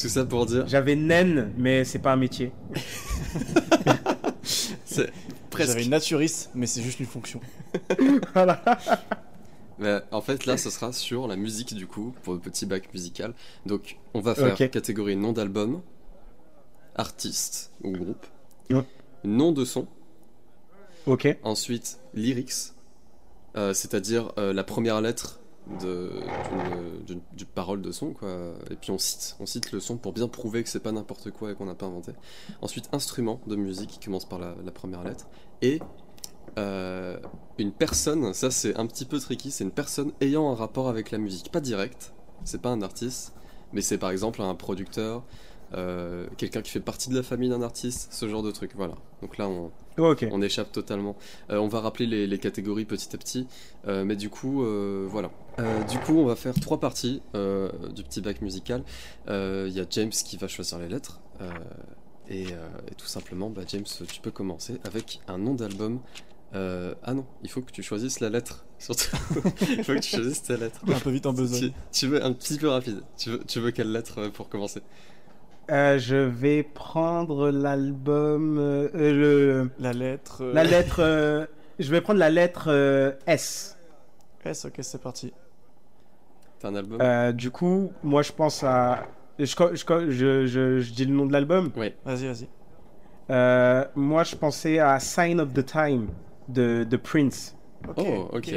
Tout ça pour dire, J'avais naine, mais c'est pas un métier. presque. J'avais naturiste, mais c'est juste une fonction. voilà. Mais en fait, là, ce sera sur la musique du coup, pour le petit bac musical. Donc, on va faire catégorie nom d'album, artiste ou groupe, Ouais. nom de son, Ok. Ensuite, lyrics, euh, c'est-à-dire euh, la première lettre d'une, parole de son, quoi. Et puis on cite, on cite le son pour bien prouver que c'est pas n'importe quoi et qu'on n'a pas inventé. Ensuite, instrument de musique qui commence par la, la première lettre. Et euh, une personne, ça c'est un petit peu tricky, c'est une personne ayant un rapport avec la musique. Pas direct, c'est pas un artiste, mais c'est par exemple un producteur, euh, quelqu'un qui fait partie de la famille d'un artiste, ce genre de truc. Voilà. Donc là, on, on échappe totalement. Euh, on va rappeler les, les catégories petit à petit, euh, mais du coup, euh, voilà. Euh, du coup, on va faire trois parties euh, du petit bac musical. Euh, Il y a James qui va choisir les lettres, euh, et, euh, et tout simplement, bah, James, tu peux commencer avec un nom d'album. Euh, ah non, il faut que tu choisisses la lettre. Surtout, il faut que tu choisisses ta lettre. Un peu vite en besogne. Tu, tu veux un petit peu rapide. Tu veux, tu veux quelle lettre pour commencer? Euh, je vais prendre l'album. euh, euh, le, La lettre. euh, la lettre. euh, je vais prendre la lettre euh, S. S, ok, c'est parti. T'as un album? Euh, du coup, moi je pense à. Je, je, je, je, je dis le nom de l'album. Vas-y, vas-y. Euh, moi je pensais à Sign of the Time de, de Prince. Ok. Oh, ok.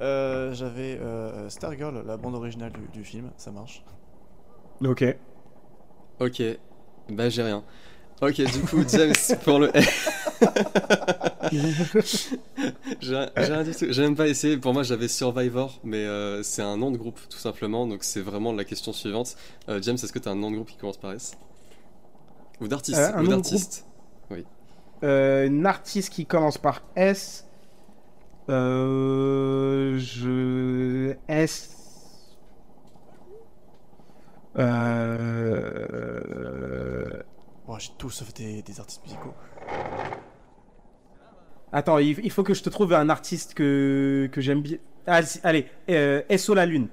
Euh, J'avais euh, Stargirl, la bande originale du, du film, ça marche. Ok. Ok, bah j'ai rien. Ok, du coup, James, pour le. j'ai j'ai rien du tout. J'ai même pas essayé. Pour moi, j'avais Survivor, mais euh, c'est un nom de groupe, tout simplement. Donc, c'est vraiment la question suivante. Euh, James, est-ce que t'as un nom de groupe qui commence par S? Ou d'artiste Euh, un Ou d'artiste Euh, une artiste qui commence par S. Euh, je. S. Euh... Bon, j'ai tout sauf des, des artistes musicaux. Attends, il, il faut que je te trouve un artiste que, que j'aime bien. Ah, si- allez, euh, SO la Lune.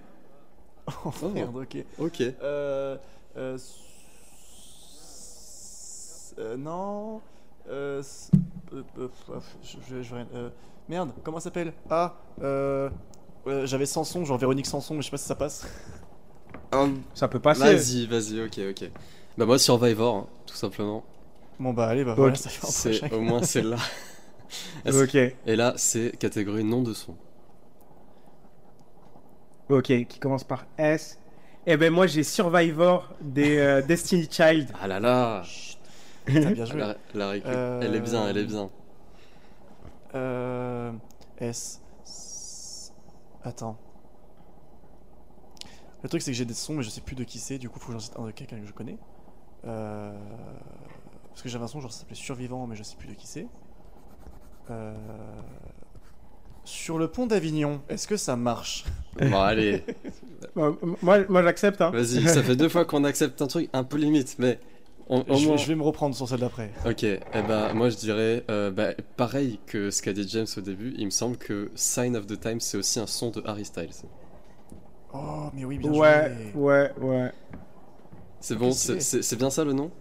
Oh, merde, ok. Ok. Euh. euh, s- euh, non. Euh. euh, euh, je, je, je- rien- euh, merde, comment ça s'appelle? Ah. Euh. euh, J'avais Sanson, genre Véronique Sanson, mais je sais pas si ça passe. Ça peut passer. Vas-y, vas-y, ok, ok. Bah, moi, Survivor, hein, tout simplement. Bon, bah allez, bah voilà, Ok, ça fait au moins celle-là. Ok, Et là, c'est catégorie nom de son. ok, qui commence par S. Eh ben moi j'ai Survivor des euh, Destiny Child. Ah là là T'as bien joué. La, la récup. Euh, Elle est bien, elle est bien. Euh. S. S- Attends. Le truc, c'est que j'ai des sons, mais je sais plus de qui c'est, du coup, faut que j'en cite un de quelqu'un que je connais. Euh... Parce que j'avais un son, genre, ça s'appelait Survivant, mais je sais plus de qui c'est. Euh... Sur le pont d'Avignon, est-ce que ça marche? Bon, allez, moi, moi j'accepte. Hein. vas-y, ça fait deux fois qu'on accepte un truc un peu limite, mais on, au je, moins- je vais me reprendre sur celle d'après. Ok, eh ben moi je dirais euh, bah, pareil que ce qu'a dit James au début, il me semble que Sign of the Times c'est aussi un son de Harry Styles. Oh, mais oui, bien Ouais, joué. ouais, ouais. C'est bon, c'est bien ça le nom?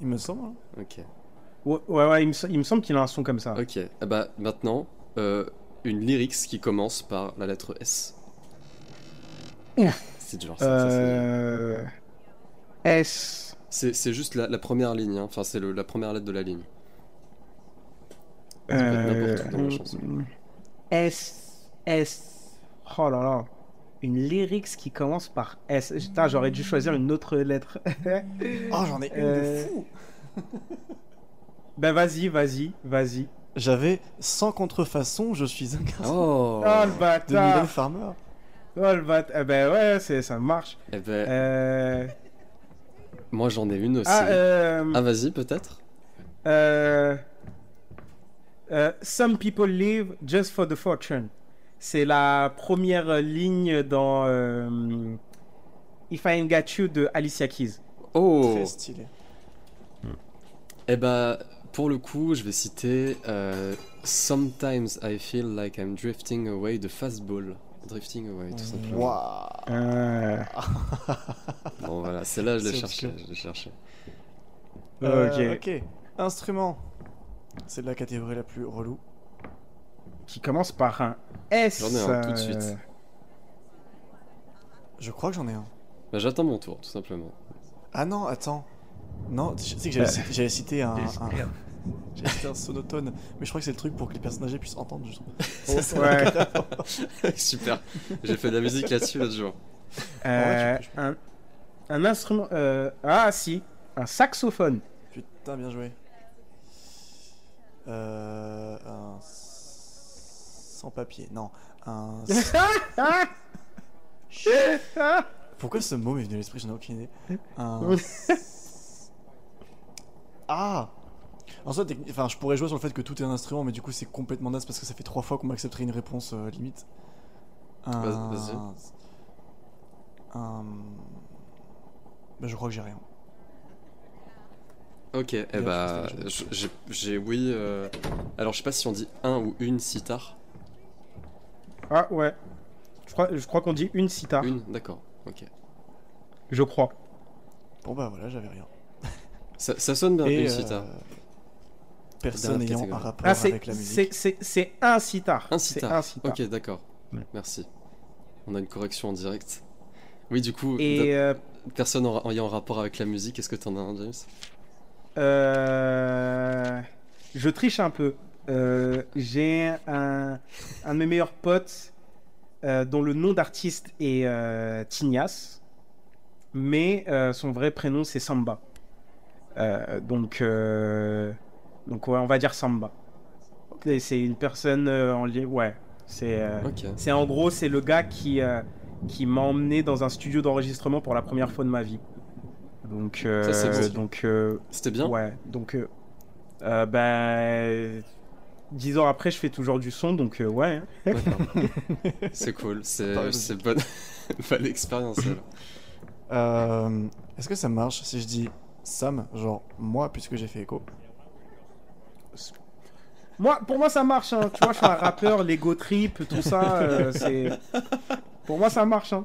Il me semble. hein. Ok, Ouais, ouais, ouais, il me, se- il me semble qu'il a un son comme ça. ok. Eh bah maintenant, euh, une lyrics qui commence par la lettre S. C'est dur, ça, ça, c'est dur. Euh... S. C'est c'est juste la, la première ligne, hein. enfin c'est la première lettre de la ligne. peut être n'importe où dans la chanson. Euh, S. S. Oh là là. Une lyrics qui commence par S. Putain, j'aurais dû choisir une autre lettre. Oh, j'en ai une Euh, de fou. ben vas-y, vas-y, vas-y. J'avais sans contrefaçon, je suis un garçon Oh, Oh le de bâtard. Farmer. Oh le bâtard. Eh ben ouais, c'est, ça marche. Eh ben, Euh... moi j'en ai une aussi. Ah, euh... Ah, vas-y peut-être Euh, euh, Some people live just for the fortune. C'est la première ligne dans euh, If I Ain't Got You de Alicia Keys. Oh Très stylé. Eh bah, pour le coup, je vais citer euh, Sometimes I feel like I'm drifting away de Fastball. Drifting away, tout simplement. Waouh. Euh, Bon, voilà, c'est là je l'ai. Je l'ai cherché. Euh, ok. ok. Instrument. C'est la catégorie la plus relou. Qui commence par un S. J'en ai un tout de euh, suite. Je crois que j'en ai un. Bah, j'attends mon tour, tout simplement. Ah non, attends. Non, tu sais que j'avais cité, j'avais cité un, un- j'avais cité un sonotone, mais je crois que c'est le truc pour que les personnages puissent entendre. Je trouve. Ça, Ouais. Super. J'ai fait de la musique là-dessus l'autre jour. euh, Ouais, tu peux- un, un instrument. euh, ah si, un saxophone. Putain, bien joué. Euh, un sans papier, non. Un. Pourquoi ce mot m'est venu à l'esprit? J'en ai aucune idée. Un. ah En soi, techni- enfin, je pourrais jouer sur le fait que tout est un instrument, mais du coup, c'est complètement naze parce que ça fait trois fois qu'on m'accepterait une réponse euh, limite. Un... Vas-y. Un. Bah, je crois que j'ai rien. Ok, eh bah, j'ai oui. euh, Alors, je sais pas si on dit un ou une sitar. Ah ouais. Je crois, je crois qu'on dit une sitar. Une, d'accord. Ok. Je crois. Bon, bah voilà, j'avais rien. Ça, ça sonne bien, Et, une euh, sitar. Personne Dernière ayant un rapport Ah, c'est, avec la c'est, musique. c'est, c'est un sitar. Un C'est sitar. un sitar. Ok, d'accord. Ouais. Merci. On a une correction en direct. Oui, du coup, Et euh, en, ra- ayant rapport avec la musique, est-ce que t'en as un, James? euh, je triche un peu. Euh, j'ai un, un de mes meilleurs potes euh, dont le nom d'artiste est euh, Tignas, mais son vrai prénom c'est Samba. Donc, donc ouais, on va dire Samba. C'est une personne en lien. Ouais, c'est. en gros, c'est le gars qui, qui m'a emmené dans un studio d'enregistrement pour la première fois de ma vie. Donc, euh, Ça, euh, C'était bien ouais, donc, euh, euh, ben, dix ans après, je fais toujours du son, donc euh, ouais. hein. C'est cool, c'est c'est bonne, bonne expérience. Euh, Est-ce que ça marche si je dis Sam, genre moi, puisque j'ai fait écho? Moi, pour moi, ça marche. Hein. Tu vois, je suis un rappeur, l'ego trip, tout ça. euh, c'est, pour moi, ça marche. Hein.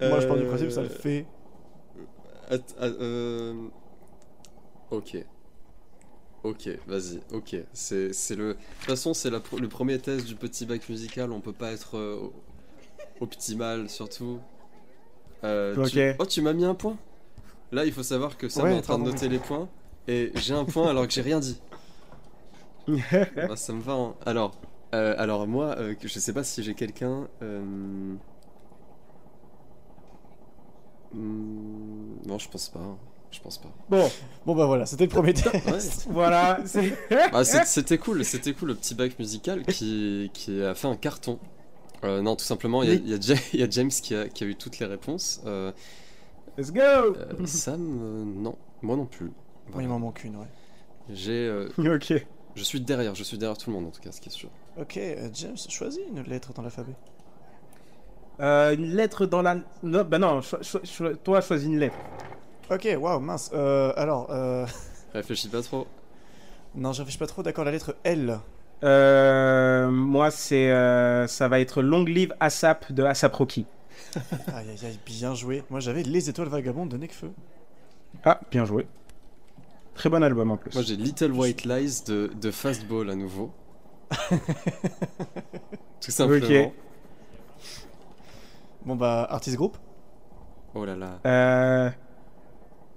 Moi, je pars du principe que ça le fait. att- euh, Ok. Ok, vas-y, ok. C'est c'est le. De toute façon, c'est le premier test du petit bac musical. On peut pas être euh, optimal, surtout. Euh, tu-. Oh, tu m'as mis un point Là, il faut savoir que Sam Ouais, est en train de noter les points. Et j'ai un point alors que j'ai rien dit. Bah, ça me va. hein. Alors, euh, alors moi, euh, je sais pas si j'ai quelqu'un. hmm, Non, je pense pas. hein. Je pense pas. Bon, Bon, bah voilà, c'était le premier test. Ouais. voilà. c'est- Ah, c'est- c'était cool, c'était cool le petit bac musical qui, qui a fait un carton. Euh, non, tout simplement, il y a- Oui. y, y James qui a, qui a eu toutes les réponses. Euh, Let's go. euh, Sam, euh, non, moi non plus. Moi, Voilà. il m'en manque une, ouais. J'ai euh, ok. Je suis derrière, je suis derrière tout le monde en tout cas, ce qui est sûr. Ok, euh, James, choisis une lettre dans l'alphabet. Euh, une lettre dans la. Non, bah non, cho- cho- cho- toi, choisis une lettre. Ok, waouh, mince. Euh, alors, euh... Réfléchis pas trop. non, je réfléchis pas trop. D'accord, la lettre L. Euh, moi, c'est. euh, ça va être Long Live ASAP de ASAP Rocky. Aïe aïe aïe, bien joué. Moi j'avais Les Étoiles Vagabondes de Nekfeu. Ah, bien joué. Très bon album en plus. Moi j'ai Little White Lies de, de Fastball à nouveau. Tout simplement. Ok. Bon bah, Artist Group. Oh là là. Euh.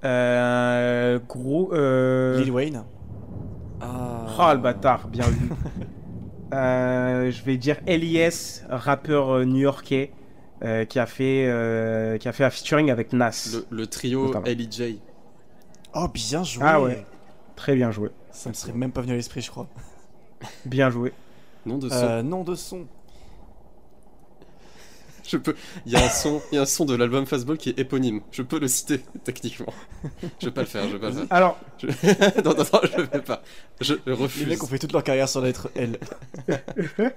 Euh. Gros. Euh... Lil Wayne. Ah. Oh le bâtard, bien vu. Euh, je vais dire Elias, rappeur euh, new-yorkais, euh, qui a fait euh, qui a fait un featuring avec Nas. Le, le trio. LEJ. Oh, bien joué. Ah ouais. Très bien joué, Ça me serait même pas venu à l'esprit, je crois. bien joué. Nom de son. Euh, nom de son. Je peux. Il y a un son, il y a un son de l'album Fastball qui est éponyme. Je peux le citer techniquement. Je vais pas le faire. Je vais pas le faire. Alors, Je- non, non, non, je vais pas. Je Les refuse. mecs ont fait toute leur carrière la lettre L.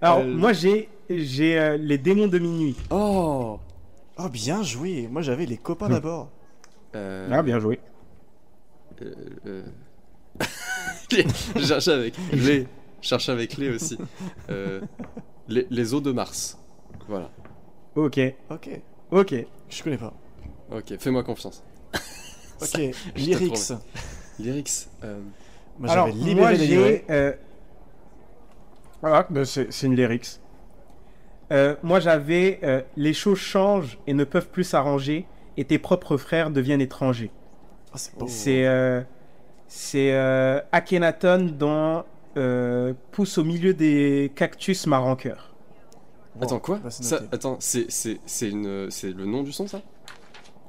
alors Euh, moi j'ai j'ai euh, les démons de minuit. Oh. Oh, bien joué. Moi j'avais les copains Hmm. d'abord. Euh, Ah bien joué. euh, euh. je cherchais avec les. Je cherchais avec les aussi. Euh, les, les eaux de Mars. Voilà. Ok, Ok. ok. Je connais pas. Ok, fais-moi confiance. Ok. Lyrics. Lyrics. euh, Moi alors j'avais moi j'ai euh... ah, bah, c'est c'est une lyrics. Euh, moi j'avais euh, les choses changent et ne peuvent plus s'arranger et tes propres frères deviennent étrangers. Oh, c'est beau. C'est euh, c'est euh, Akhenaton dans euh, pousse au milieu des cactus ma rancœur. Wow. Attends quoi Bah, c'est Ça. Attends, c'est c'est c'est une c'est le nom du son ça?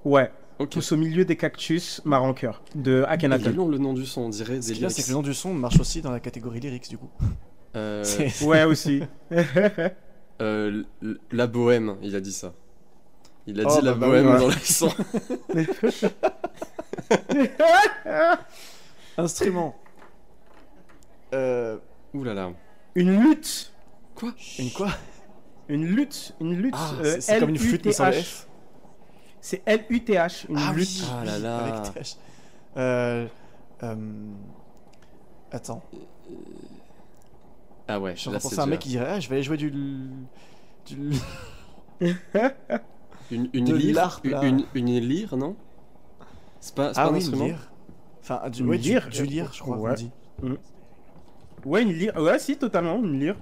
Ouais, Ok. pousse au milieu des cactus ma rancœur de Il est Akhenaton. long le nom du son, on dirait des a, c'est lyrics. que le nom du son marche aussi dans la catégorie lyrics du coup. Euh, C'est- Ouais aussi. euh, l- la bohème, il a dit ça. Il a Oh, dit la bah, bah, bohème ouais. dans le son. Instrument. Euh, Ouh là là. une lutte, une quoi? Une lutte, une lutte. Ah, euh, c'est- c'est comme une flûte mais sans le LUTH. F. C'est L-U-T-H, une Ah lutte. oui, Ah là là. avec. Euh, euh, attends, Ah ouais, je suis en train de c'est à un mec qui dirait Ah, je vais aller jouer du. l- du... Une, une de lyre, une, une lyre, non? C'est pas, c'est Ah pas un oui, une instrument? lyre. Enfin, du, Une ouais, du- lyre, du, euh, lyre, je crois ouais. qu'on dit. Ouais, une lyre. Ouais, si, totalement, une lyre.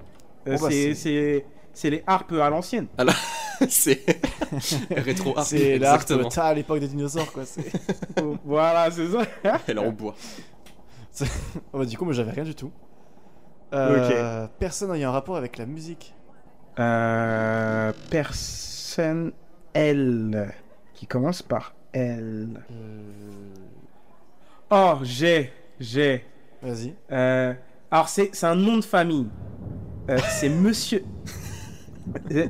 Euh, Bon, bah, c'est- c'est- les harpes à l'ancienne. c'est rétro harpe. C'est l'harpe exactement. t'as à l'époque des dinosaures, quoi. Oh, voilà, c'est ça. Elle est en bois. Oh, bah, du coup, moi j'avais rien du tout. Euh, Personne ayant un rapport avec la musique. Euh, personne L qui commence par L. Euh, Oh, j'ai, j'ai. Vas-y. Euh, alors c'est c'est un nom de famille. Euh, c'est Monsieur.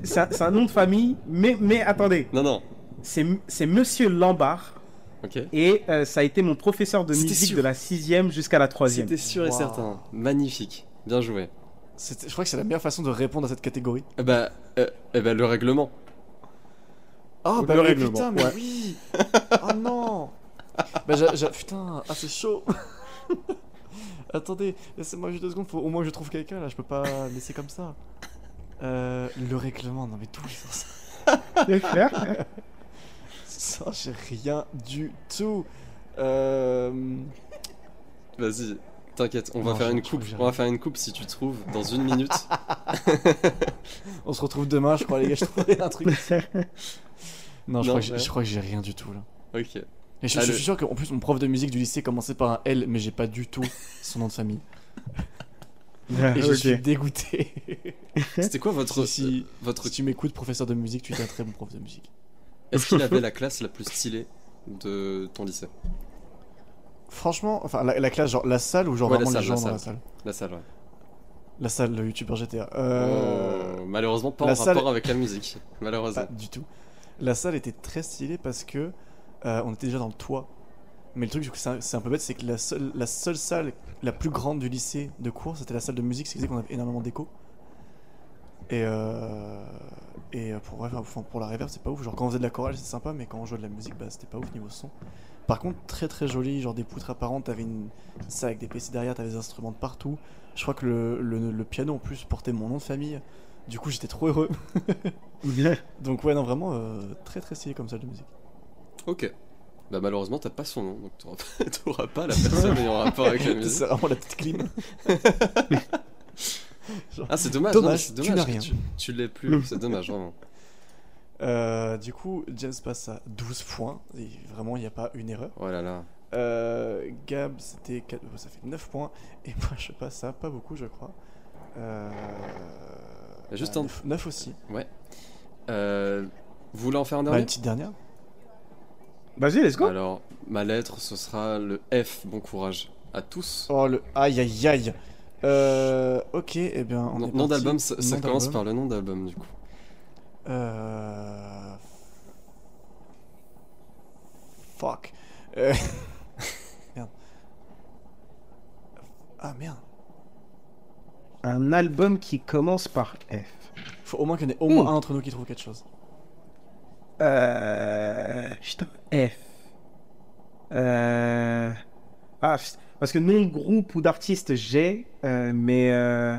C'est un, nom de famille, mais mais attendez, Non, non. c'est c'est Monsieur Lambard Ok. et euh, ça a été mon professeur de C'était musique sûr. de la sixième jusqu'à la troisième. C'était sûr et Wow. certain. Magnifique. Bien joué. Je crois que c'est la meilleure façon de répondre à cette catégorie. Eh bah, euh, eh bah, le règlement. Oh Le bah oui, règlement, putain, mais ouais. oui Oh non Bah j'a- putain, ah c'est chaud Attendez, laissez-moi juste deux secondes, faut au moins que je trouve quelqu'un là, je peux pas laisser comme ça. Euh, le règlement, non mais tout ça. Ça, j'ai rien du tout. Euh... Vas-y. T'inquiète, on va faire une coupe. On va faire une coupe si tu trouves dans une minute. On se retrouve demain, je crois les gars, je trouverai un truc. Non, je, Non, crois, que j'ai- ouais. je crois que j'ai rien du tout là. ok. Et je, Ah, je le- suis sûr qu'en plus mon prof de musique du lycée commençait par un L, mais j'ai pas du tout son nom de famille. Et je suis dégoûté. C'était quoi votre Si- si- votre si tu m'écoutes, professeur de musique, tu es un très bon prof de musique. Est-ce qu'il avait la classe la plus stylée de ton lycée? Franchement, enfin la, la classe, genre la salle ou genre Ouais, la vraiment salle, les gens la dans la salle. salle? La salle, ouais. La salle, le youtubeur GTA. Euh... Oh, malheureusement, pas la en salle- rapport avec la musique. Malheureusement. Pas du tout. La salle était très stylée parce que euh, on était déjà dans le toit. Mais le truc, c'est un- c'est un peu bête, c'est que la seule, la seule salle la plus grande du lycée de cours, c'était la salle de musique, ce qui faisait qu'on avait énormément d'écho. Et, euh, et euh, pour, ouais, enfin, pour la reverb, c'est pas ouf. Genre, quand on faisait de la chorale, c'est sympa, mais quand on jouait de la musique, bah, c'était pas ouf niveau son. Par contre, très très joli, genre des poutres apparentes, t'avais une salle avec des PC derrière, t'avais des instruments de partout. Je crois que le, le, le piano en plus portait mon nom de famille. Du coup, j'étais trop heureux. Donc, ouais, non, vraiment euh, très très stylé comme salle de musique. Ok. Bah malheureusement t'as pas son nom, donc t'auras pas, t'auras pas la personne ayant rapport avec la musique. C'est vraiment la petite clim. Ah c'est dommage, Dommage, non, c'est tu dommage n'as que rien. Tu, tu l'aies plus, c'est dommage vraiment. Euh, du coup, James passe à 12 points. Et vraiment, il n'y a pas une erreur. Oh là là. Euh, Gab, c'était 4... oh, ça fait 9 points. Et moi, je passe à pas beaucoup, je crois. Euh... Juste bah, un- 9, 9 aussi. Euh, vous voulez en faire un Bah, dernier? une petite dernière. Vas-y, let's go. Alors, ma lettre, ce sera le F. Bon courage à tous. Oh, le aïe aïe aïe. Euh, ok, et bien. on nom est nom d'album, ça, ça Nom commence par le nom d'album du coup. Euh... Fuck. Euh, Merde. Ah merde. Un album qui commence par F. Faut au moins qu'il y en ait au moins un d'entre nous qui trouve quelque chose. Euh... Putain, F. Euh... Ah, parce que nom de groupe ou d'artiste, j'ai, euh, mais euh,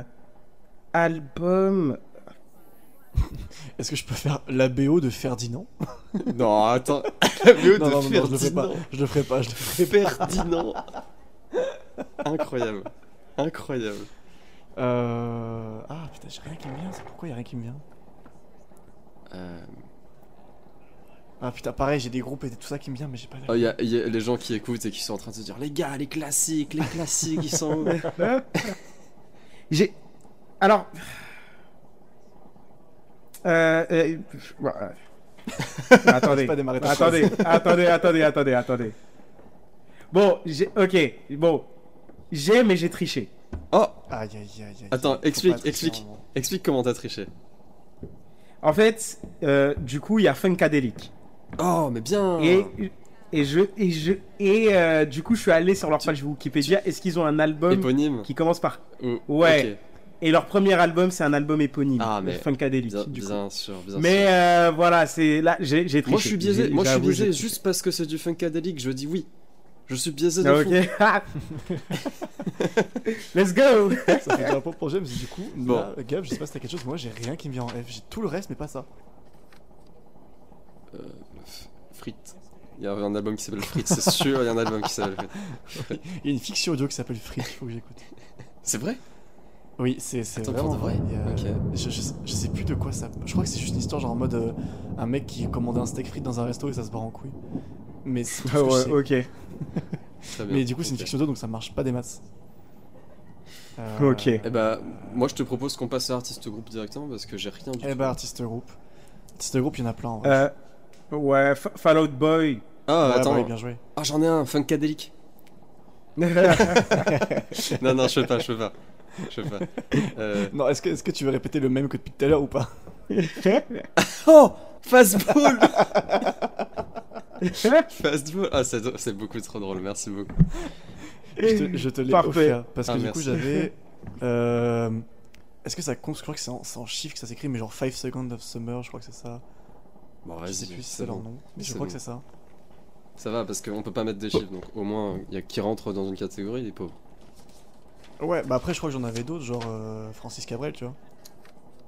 album... Est-ce que je peux faire la BO de Ferdinand? Non, attends. La BO Non, de non, non, je le ferai pas. Ferdinand. Je le ferai pas, je le ferai pas. Ferdinand. Incroyable. Incroyable. Euh... Ah putain, j'ai rien qui me vient. C'est pourquoi y a rien qui me vient? Euh, Ah putain, pareil, j'ai des groupes et tout ça qui me vient, mais j'ai pas. la- oh, Il y, a- il y a les gens qui écoutent et qui sont en train de se dire Les gars, les classiques, les classiques, ils sont. J'ai... Alors... Euh, euh, attendez, pas attendez, attendez, attendez, attendez, attendez. Bon, j'ai... Ok, bon. J'ai, mais j'ai triché. Oh Aïe aïe aïe aïe. Attends, explique, explique. vraiment. Explique comment t'as triché. En fait, euh, du coup, il y a Funkadelic. Oh, mais bien Et, et je... Et, je, et euh, du coup, je suis allé sur leur page Wikipédia. Est-ce qu'ils ont un album Éponyme qui commence par... Ou- Ouais. Et leur premier album, c'est un album éponyme. Ah, mais Funkadelic. Bien, du coup. bien sûr, bien Mais sûr. euh, voilà, c'est là, j'ai triché. Moi je suis biaisé, moi je suis biaisé juste parce que c'est du funkadelic, je dis oui. Je suis biaisé de Ah, fou. ok. Let's go. Ça fait un peu pour James, du coup. Bon. Là, Gab, je sais pas si t'as quelque chose, moi j'ai rien qui me vient en F. J'ai tout le reste, mais pas ça. Euh, Frites. Il y a un album qui s'appelle Frites, c'est sûr, il y a un album qui s'appelle Frites. Il y a une fiction audio qui s'appelle Free, il faut que j'écoute. C'est vrai? Oui, c'est vraiment pour de vrai je, je, sais- je sais plus de quoi ça. Je crois que c'est juste une histoire genre en mode euh, un mec qui commandait un steak frites dans un resto et ça se barre en couille. Mais c'est Ah ouais, ok. Très bien. Mais du coup, c'est une fiction audio donc ça marche pas des maths. Euh, Ok. Eh bah, moi je te propose qu'on passe à artiste groupe directement parce que j'ai rien du Eh tout. bah, artiste groupe. Artiste groupe, il y en a plein en vrai. Ouais, F- Fall Out Boy. Ah, Ouais, attends. bien joué. Ah, j'en ai un, funkadelic. non, non, je peux pas, je peux pas. Je pas. Euh... Non, est-ce que, est que tu veux répéter le même que depuis tout à l'heure ou pas? Oh Fastball Fastball Ah, c'est c'est beaucoup trop drôle, merci beaucoup. Je te, je te l'ai Parfait. offert. Parce que Ah, du merci. coup, j'avais. euh, Est-ce que ça compte Je crois que c'est en, c'est en chiffres que ça s'écrit, mais genre 5 Seconds of Summer, je crois que c'est ça. Bon, je sais plus si c'est leur bon. nom. Mais je C'est crois bon. que c'est ça. Ça va parce qu'on peut pas mettre des chiffres, donc au moins il y a qui rentre dans une catégorie, les pauvres. Ouais, bah après, je crois que j'en avais d'autres, genre euh, Francis Cabrel, tu vois.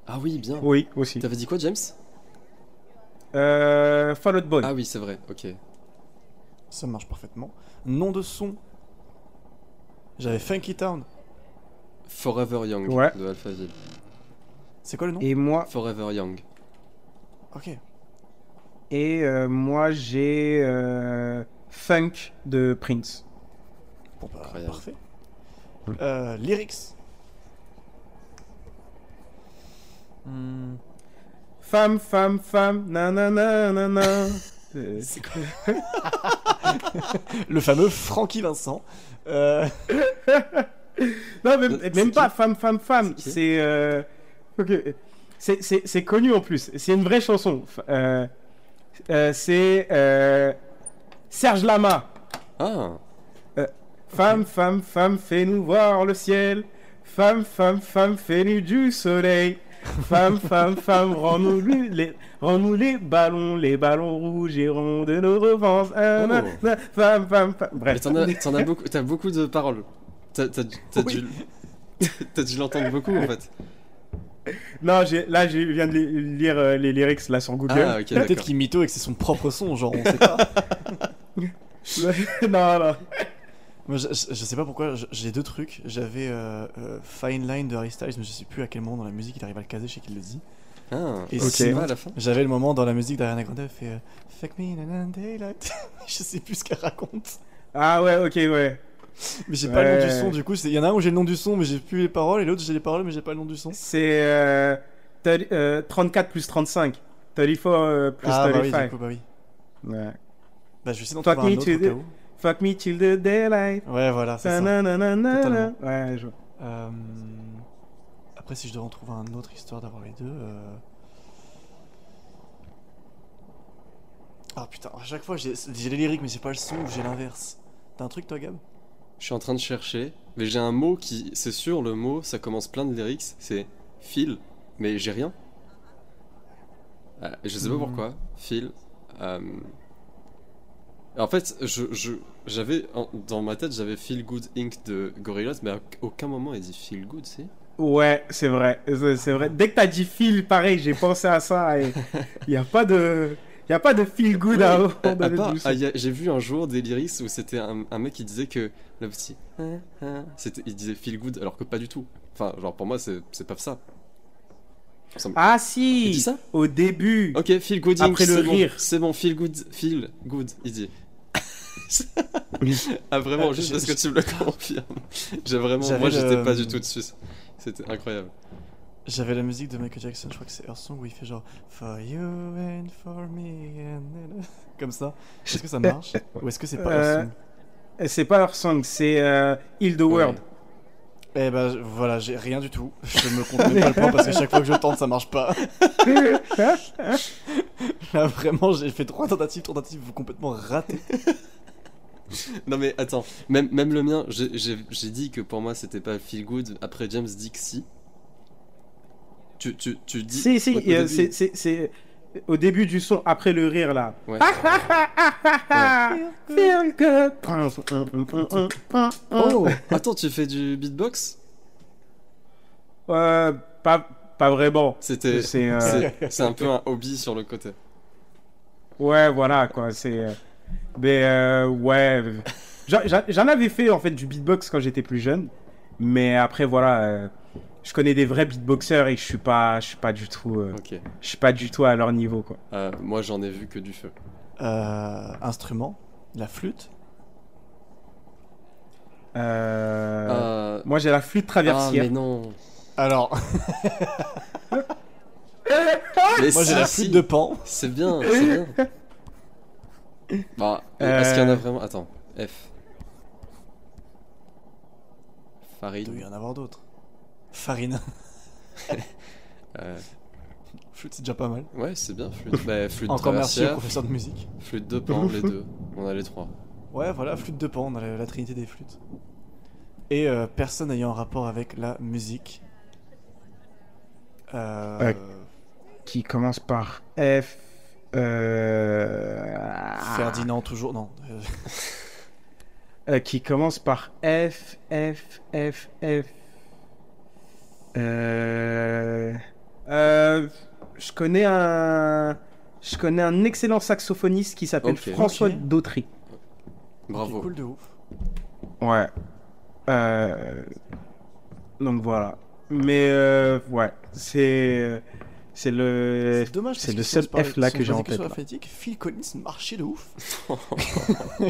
Ah oui, bien. oui, aussi. T'avais dit quoi, James? Euh, Fall Out Boy. Ah oui, c'est vrai, ok. Ça marche parfaitement. Nom de son. J'avais Funky Town. Forever Young Ouais. de Alphaville. C'est quoi le nom? Et moi, Forever Young. Ok. Et euh, moi j'ai euh, Funk de Prince. Bon, bah, parfait. Euh, lyrics. Hmm, Femme, femme, femme, nanana, nanana. C'est quoi Le fameux Frankie Vincent. Euh, Non, même qui pas femme, femme, femme. C'est qui C'est. euh, ok. C'est- C'est c'est connu en plus. C'est une vraie chanson. Euh, euh, c'est euh, Serge Lama. Ah Femme, femme, femme, fais-nous voir le ciel. Femme, femme, femme, fais-nous du soleil. Femme, femme, femme, rends-nous les, rends-nous les ballons, les ballons rouges et ronds de nos revanches. Ah, Oh. Femme, femme, femme. Bref. t'en as, t'en as beaucoup, t'as beaucoup de paroles. T'as, Oui. dû, t'as dû l'entendre beaucoup en fait. Non, j'ai- là, je viens de li- lire euh, les lyrics là sur Google. Ah ok Peut-être qu'il mytho et que c'est son propre son, genre, on sait pas. non, non. Moi, je, je- sais pas pourquoi, j'ai deux trucs. J'avais euh, euh, Fine Line de Harry Styles, mais je sais plus à quel moment dans la musique il arrive à le caser, je sais qu'il le dit. Ah, Et c'est sinon- pas à la fin. J'avais le moment dans la musique d'Ariana Grande, elle fait euh, Fuck me in a daylight. je sais plus ce qu'elle raconte. Ah ouais, ok, ouais. Mais j'ai pas le nom du son, du coup, il y en a un où j'ai le nom du son, mais j'ai plus les paroles, et l'autre j'ai les paroles, mais j'ai pas le nom du son. C'est euh, 30 euh, 34 plus 35. 34 euh, plus ah, bah oui, 35. du coup, bah oui. Ouais. Bah, je vais essayer d'en Fuck trouver un me autre au to cas the- où. Fuck me till the daylight. Ouais, voilà, c'est ça. Ouais, je vois. Euh, Après, si je dois en trouver un autre histoire d'avoir les deux. euh, Ah putain, à chaque fois j'ai j'ai les lyriques, mais j'ai pas le son ou j'ai l'inverse. T'as un truc toi, Gab? Je suis en train de chercher, mais j'ai un mot qui, c'est sûr, le mot, ça commence plein de lyrics, c'est fil, mais j'ai rien. Euh, je sais pas Hmm. pourquoi, fil. euh, En fait, je, j'avais dans ma tête, j'avais Feel Good Inc de Gorillaz, mais à aucun moment il dit Feel Good, c'est? Ouais, c'est vrai. C'est vrai. Dès que t'as dit feel, pareil, j'ai pensé à ça. Et il y a pas de, il y a pas de feel good à À- son. ah, j'ai vu un jour des lyrics où c'était un, un mec qui disait que le petit, hein, hein, il disait feel good, alors que pas du tout. Enfin, genre pour moi c'est, pas ça. Me- Ah Il dit si, ça au début. Ok, feel good. Après le c'est bon, rire. C'est bon, feel good, feel good, il dit. ah vraiment, Euh, juste parce que tu me le confirmes. J'ai vraiment, moi j'étais pas du tout dessus. C'était incroyable. J'avais la musique de Michael Jackson, je crois que c'est Earth Song où il fait genre For you and for me and... Comme ça. Est-ce que ça marche Ou est-ce que c'est pas Euh, Earth Song C'est pas leur song, c'est euh, Heal the World. Eh ben voilà, j'ai rien du tout. Je me compte même pas le point parce que chaque fois que je tente ça marche pas. Là vraiment j'ai fait trois tentatives, trois tentatives complètement ratées. Non mais attends, même, même le mien, j'ai dit que pour moi c'était pas feel good. Après James dit que si. Tu, tu, tu dis. si, si, euh, début- c'est- c'est c'est au début du son, après le rire là. Ouais. Oh, attends, tu fais du beatbox? Euh, pas, pas vraiment. C'était. C'est, euh, un peu un hobby sur le côté. Ouais, voilà, quoi. C'est. euh, Mais, euh, ouais. J'en avais fait, en fait, du beatbox quand j'étais plus jeune. Mais après, voilà. Je connais des vrais beatboxers et je suis pas, je suis pas du tout, euh, je suis pas du tout à leur niveau, quoi. Euh, moi j'en ai vu que du feu. Euh, instrument, la flûte. Euh, Euh, Moi, j'ai la flûte Ah, traversière. mais non. Alors, Mais moi j'ai la si. flûte de pan. C'est bien, c'est bien. Bah, est-ce qu'il y en a vraiment? Attends, F. Il doit y en avoir d'autres. Farine. euh, Flûte c'est déjà pas mal. ouais, c'est bien. Flûte, bah, flûte Encore merci au professeur de musique. flûte de pan, les deux. On a les trois. Ouais, voilà, flûte de pan, on a la, la trinité des flûtes. Et euh, personne ayant un rapport avec la musique. Euh, Ouais. Qui commence par F. Euh... Ferdinand, toujours. Non. euh, Euh, qui commence par F, F, F, F. Euh... Euh... Je connais un... Je connais un excellent saxophoniste qui s'appelle Ok. François Ok. Dautry. Bravo. cool de ouf. Ouais. Euh... Donc voilà. Mais euh, ouais, c'est... C'est le... C'est dommage. c'est parce le si seul on se parlait- F là si on que j'ai en tête, là. alphabétique, Phil Collins marchait de ouf.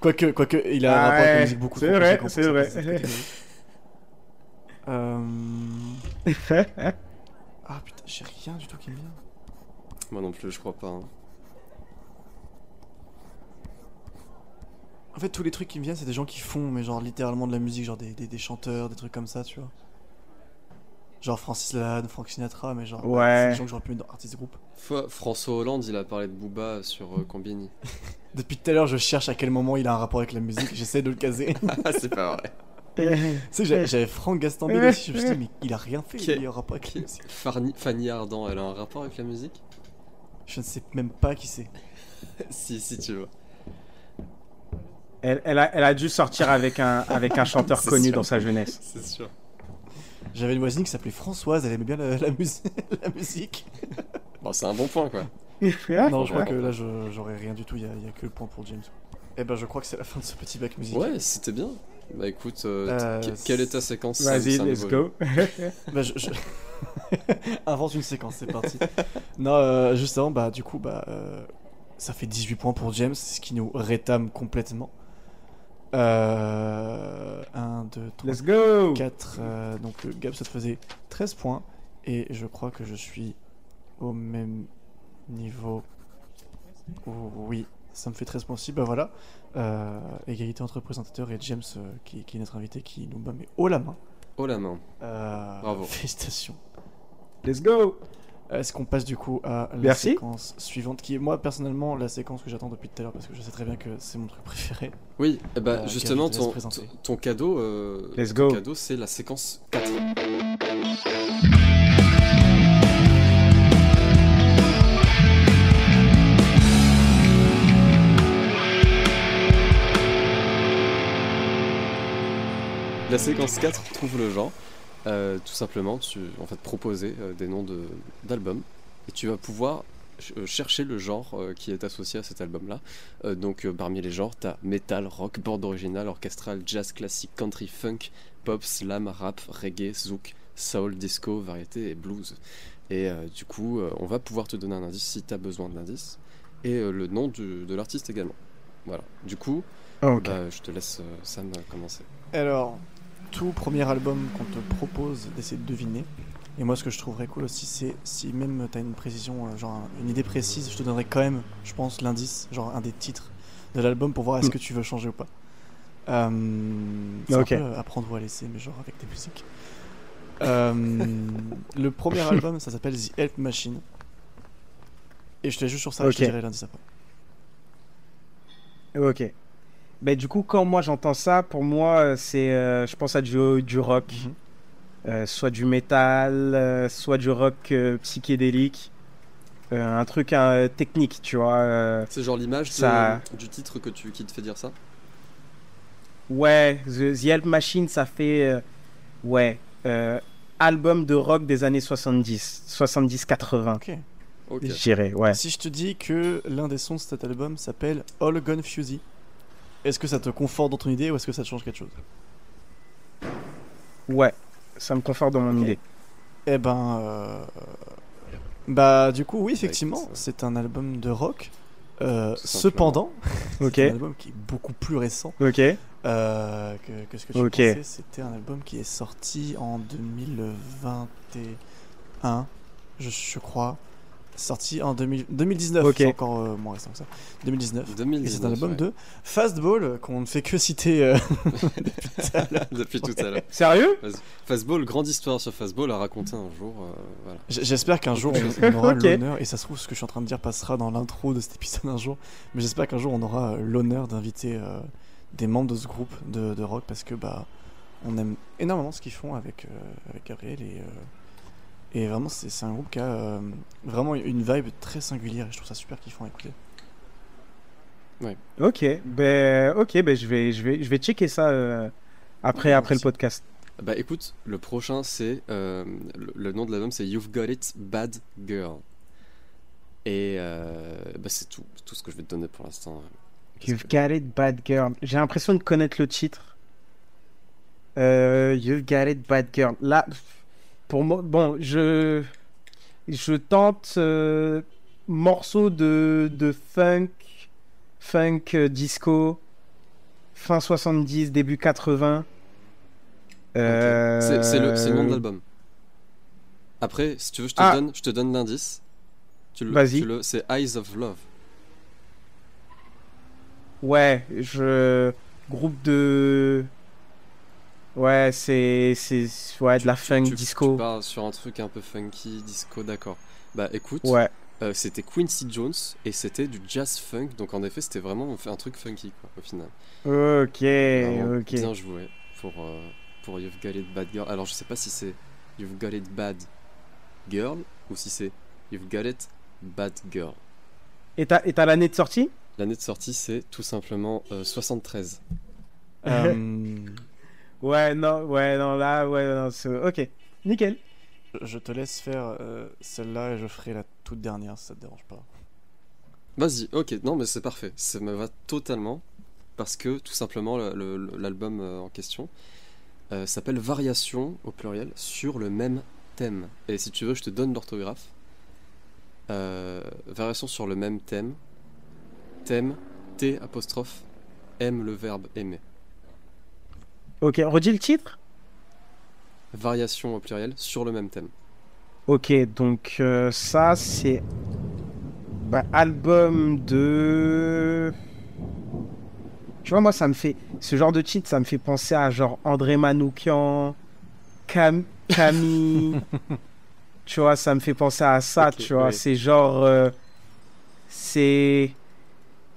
quoique, quoique, il a un rapport avec la ouais, musique beaucoup c'est trop vrai, c'est vrai. Euh... Ah putain, j'ai rien du tout qui me vient. Moi non plus, je crois pas. hein. En fait, tous les trucs qui me viennent, c'est des gens qui font, mais genre littéralement de la musique, genre des, des, des chanteurs, des trucs comme ça, tu vois. Genre Francis Lalanne, Frank Sinatra, mais genre. Ouais. C'est des gens que j'aurais pu mettre dans artist group. Fois, François Hollande, il a parlé de Booba sur euh, Combini. Depuis tout à l'heure, je cherche à quel moment il a un rapport avec la musique, j'essaie de le caser. Ah, c'est pas vrai. Tu sais, j'avais- Franck aussi, je me suis dit, mais il a rien fait, Qui il a un rapport avec la musique. Fanny, Fanny Ardant, elle a un rapport avec la musique? Je ne sais même pas qui c'est. Si, si tu veux. Elle, elle a, elle a dû sortir avec un, avec un chanteur connu sûr. dans sa jeunesse. C'est sûr. J'avais une voisine qui s'appelait Françoise, elle aimait bien la, la mus- la musique. Bon, c'est un bon point, quoi. non, je crois que là, je- j'aurais rien du tout, il y, a- il y a que le point pour James. Eh ben, je crois que c'est la fin de ce petit bac musique. Ouais, c'était bien. Bah écoute, euh, Euh, que- quelle est ta séquence Vas-y, let's go. Bah, je, je- Invente une séquence, c'est parti. non, euh, juste avant, bah, du coup, bah, euh, ça fait 18 points pour James, ce qui nous rétame complètement. Euh, 1, 2, 3, Let's go. 4. euh, donc, le gap, ça te faisait 13 points. Et je crois que je suis au même niveau. Oh, oui, ça me fait 13 points aussi. Bah voilà. Euh, égalité entre présentateurs et James, euh, qui, qui est notre invité, qui nous bat mais haut la main. Oh la main. Euh, Bravo. Félicitations. Let's go. Est-ce qu'on passe du coup à la Merci. séquence suivante, qui est moi personnellement la séquence que j'attends depuis tout à l'heure parce que je sais très bien que c'est mon truc préféré. Oui, eh bah, Euh, justement, ton, ton- ton cadeau, euh, Let's ton go. cadeau, c'est la séquence 4. La séquence 4 trouve le genre. Euh, tout simplement, tu en fait proposer euh, des noms de- d'albums et tu vas pouvoir ch- euh, chercher le genre euh, qui est associé à cet album-là. Euh, donc euh, parmi les genres, t'as metal, rock, bande originale, orchestral, jazz classique, country, funk, pop, slam, rap, reggae, zouk, soul, disco, variété et blues. Et euh, du coup, euh, on va pouvoir te donner un indice si t'as besoin de l'indice et euh, le nom du- de l'artiste également. Voilà. Du coup, Ok. bah, je te laisse euh, Sam commencer. Alors, tout premier album qu'on te propose d'essayer de deviner. Et moi, ce que je trouverais cool aussi, c'est si même tu as une précision, euh, genre un- une idée précise, je te donnerais quand même, je pense, l'indice, genre un des titres de l'album pour voir est-ce Mm. que tu veux changer ou pas. Euh, c'est Ok. un peu euh, apprendre ou à laisser, mais genre avec des musiques. Euh, le premier album, ça s'appelle The Help Machine. Et je te laisse juste sur ça, je te dirai l'indice après. Ok. Ben, du coup, quand moi j'entends ça, pour moi, euh, c'est, euh, je pense à du, du rock, Mhm. Euh, soit du métal, euh, soit du rock euh, psychédélique, Euh, un truc euh, technique, tu vois. euh, C'est genre l'image Ça- du titre que tu, qui te fait dire ça? Ouais, The, The Help Machine, ça fait, euh, ouais, euh, album de rock des années 70, 70-80, Ok. Ok. je dirais, ouais. Si je te dis que l'un des sons de cet album s'appelle All Gone Fusey, est-ce que ça te conforte dans ton idée ou est-ce que ça te change quelque chose? Ouais, ça me conforte dans mon idée. Eh ben. euh, Bah, du coup, oui, effectivement, c'est un album de rock. Euh, cependant, Ok, c'est un album qui est beaucoup plus récent ok, euh, que, que ce que tu Ok. pensais. C'était un album qui est sorti en 2021, je, je crois. Sorti en 2000 2019, Ok. c'est encore euh, moins récent que ça. 2019. Et 2019. c'est un album ouais. de Fastball euh, qu'on ne fait que citer. euh, Depuis tout à l'heure. Sérieux Fastball, grande histoire sur Fastball à raconter un jour. euh, voilà. J'espère qu'un jour on, on aura l'honneur, et ça se trouve ce que je suis en train de dire passera dans l'intro de cet épisode un jour, mais j'espère qu'un jour on aura l'honneur d'inviter euh, des membres de ce groupe de, de rock parce que bah on aime énormément ce qu'ils font avec, euh, avec Gabriel et, euh, et vraiment c'est un groupe qui a euh, vraiment une vibe très singulière et je trouve ça super kiffant à écouter. Ok, ben, ok, ben je vais, je vais, je vais checker ça euh, après, après le podcast. Bah écoute, le prochain c'est. euh, le, le nom de l'album c'est You've Got It, Bad Girl. Et euh, bah c'est tout, tout ce que je vais te donner pour l'instant. You've que- got it, bad girl. J'ai l'impression de connaître le titre. Euh, You've got it, bad girl. Là, pour moi, bon, je, je tente euh, morceau de, de funk, funk euh, disco, fin 70, début 80. Euh, C'est c'est le, nom de l'album. Après, si tu veux, je te Ah. donne, je te donne l'indice. Vas-y. C'est Eyes of Love. Ouais, je. Groupe de. Ouais, c'est c'est ouais de la funk tu, disco. Tu pars sur un truc un peu funky, disco, d'accord. Bah écoute, Ouais. euh, c'était Quincy Jones et c'était du jazz funk, donc en effet c'était vraiment un truc funky quoi au final. Ok, Vraiment ok. Bien joué pour, euh, pour You've Got It Bad Girl. Alors je sais pas si c'est You've Got It Bad Girl ou si c'est You've Got It Bad Girl. Et t'as et t'as l'année de sortie? L'année de sortie c'est tout simplement euh, 73. Ouais, non, ouais, non, là, ouais, non, c'est... Ok, nickel. je te laisse faire euh, celle-là et je ferai la toute dernière si ça te dérange pas. Vas-y, ok, non mais c'est parfait, ça me va totalement parce que tout simplement le- le- l'album euh, en question euh, s'appelle Variation au pluriel sur le même thème. Et si tu veux, je te donne l'orthographe. Euh, variation sur le même thème. Thème, T apostrophe, M le verbe aimer. Ok, redis le titre Variation au pluriel sur le même thème. Ok, donc euh, ça, c'est... Bah, album de... Tu vois, moi, ça me fait... Ce genre de titre, ça me fait penser à genre André Manoukian, Cam... Camille... tu vois, ça me fait penser à ça, tu vois. ouais. C'est genre... euh, c'est...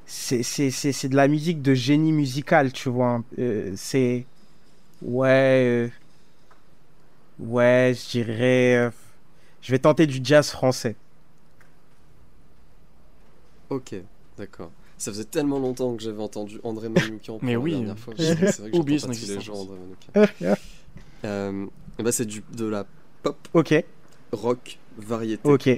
C'est, c'est, c'est, c'est de la musique de génie musical, tu vois. Euh, c'est... Ouais... euh, Ouais, je dirais... euh, Je vais tenter du jazz français. Ok, d'accord. Ça faisait tellement longtemps que j'avais entendu André Manoukian pour Mais la oui. dernière fois. C'est vrai que j'entends son les André Manoukian. Euh, bah c'est du, de la pop, Ok, rock, variété. ok.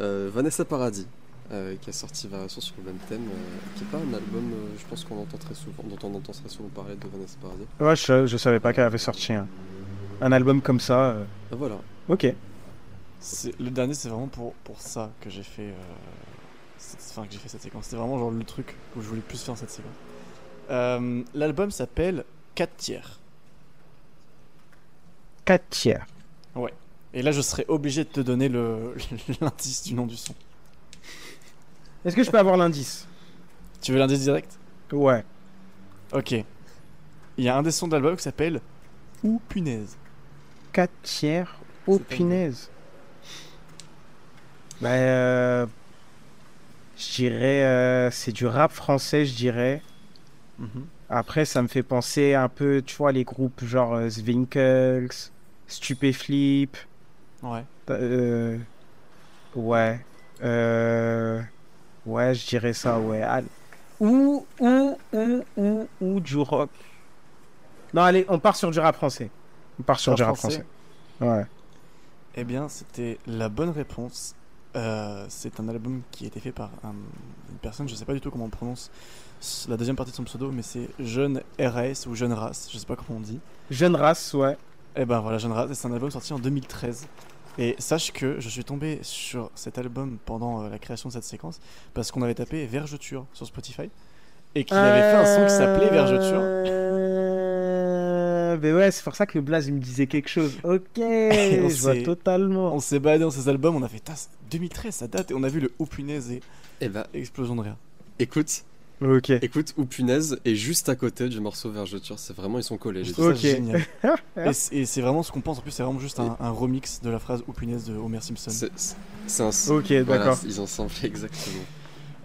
Euh, Vanessa Paradis, euh, qui a sorti Variation sur le même thème, euh, qui est pas un album, euh, je pense qu'on entend très souvent, dont on entend très souvent parler de Vanessa Paradis. Ouais, je, je savais pas qu'elle avait sorti un, un album comme ça. euh. Ah, voilà. Ok. C'est- Le dernier, c'est vraiment pour, pour ça que j'ai fait, euh, cette, enfin, que j'ai fait cette séquence. C'était vraiment genre le truc où je voulais plus faire cette séquence. Euh, L'album s'appelle 4 tiers. 4 tiers. Et là, je serais obligé de te donner le- l'indice du nom du son. Est-ce que je peux avoir l'indice? Tu veux l'indice direct? Ouais. Ok. Il y a un des sons de l'album qui s'appelle Ou punaise. 4 tiers. Pas punaise. Bah, euh, je dirais. euh, c'est du rap français, je dirais. Mhm. Après, ça me fait penser un peu, tu vois, les groupes genre euh, Zwinkels, Stupéflip. Ouais. Euh, ouais. Euh, ouais, je dirais ça, ouais. Allez. Ou, ou, ou, ou, ou du rock. Non, allez, on part sur du rap français. On part sur Rap du rap français. français. Ouais. Eh bien, c'était la bonne réponse. Euh, c'est un album qui a été fait par un- une personne, je sais pas du tout comment on prononce la deuxième partie de son pseudo, mais c'est Jeune RS ou Jeune Race, je sais pas comment on dit. Jeune race, ouais. Eh ben voilà, Jeune Race, c'est un album sorti en 2013. Et sache que je suis tombé sur cet album pendant euh, la création de cette séquence parce qu'on avait tapé Vergeture sur Spotify et qu'il avait fait un son qui s'appelait Vergeture. Euh, Mais ouais, c'est pour ça que le blaze il me disait quelque chose. Ok, on je vois s'est- totalement. On s'est baladé dans ces albums, on a fait tas 2013, ça date, et on a vu le Oh punaise et Et bah, explosion de rire. écoute, Ok. écoute, ou punaise est juste à côté du morceau Vergeture. C'est vraiment, ils sont collés. Je les trouve deux. Ok. ça génial. et c'est et c'est vraiment ce qu'on pense, en plus c'est vraiment juste un, un remix de la phrase Oh punaise de Homer Simpson. C'est c'est un. Ok, voilà, d'accord. ils ont samplé exactement.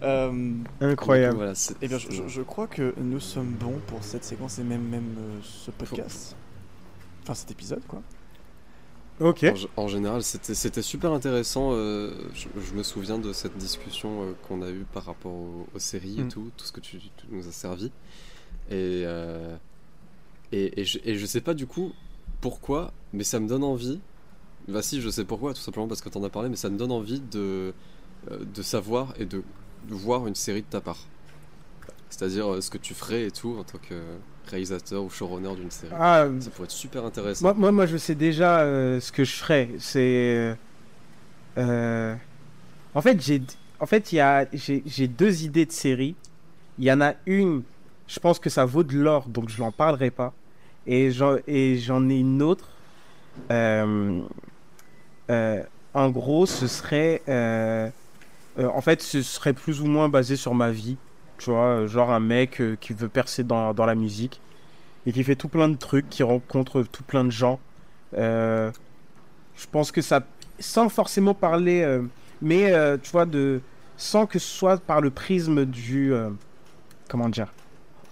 Euh, Incroyable. Du coup, voilà, c'est- eh bien, je, je- je crois que nous sommes bons pour cette séquence et même, même euh, ce podcast. Enfin, cet épisode, quoi. Ok. En, général, c'était super intéressant. euh, je, je me souviens de cette discussion euh, qu'on a eue par rapport aux, aux séries et Mm. tout, tout ce que tu, tu nous as servi. Et, euh, et, et, je, et je sais pas du coup pourquoi, mais ça me donne envie. Bah si, je sais pourquoi, tout simplement parce que t'en as parlé, mais ça me donne envie de, de savoir et de, de voir une série de ta part. C'est-à-dire ce que tu ferais et tout en tant que réalisateur ou showrunner d'une série. Ah, Ça pourrait être super intéressant. moi, moi, moi, je sais déjà euh, ce que je ferais. C'est. euh, En fait, j'ai. En fait, il y a... j'ai deux idées de séries. Il y en a une, je pense que ça vaut de l'or, donc je n'en parlerai pas. Et j'en et j'en ai une autre. euh, euh, en gros, ce serait. euh, euh, en fait, ce serait plus ou moins basé sur ma vie. Tu vois, genre un mec euh, qui veut percer dans, dans la musique. et qui fait tout plein de trucs, qui rencontre tout plein de gens. Euh, je pense que ça, sans forcément parler, euh, mais euh, tu vois, de, sans que ce soit par le prisme du, comment dire,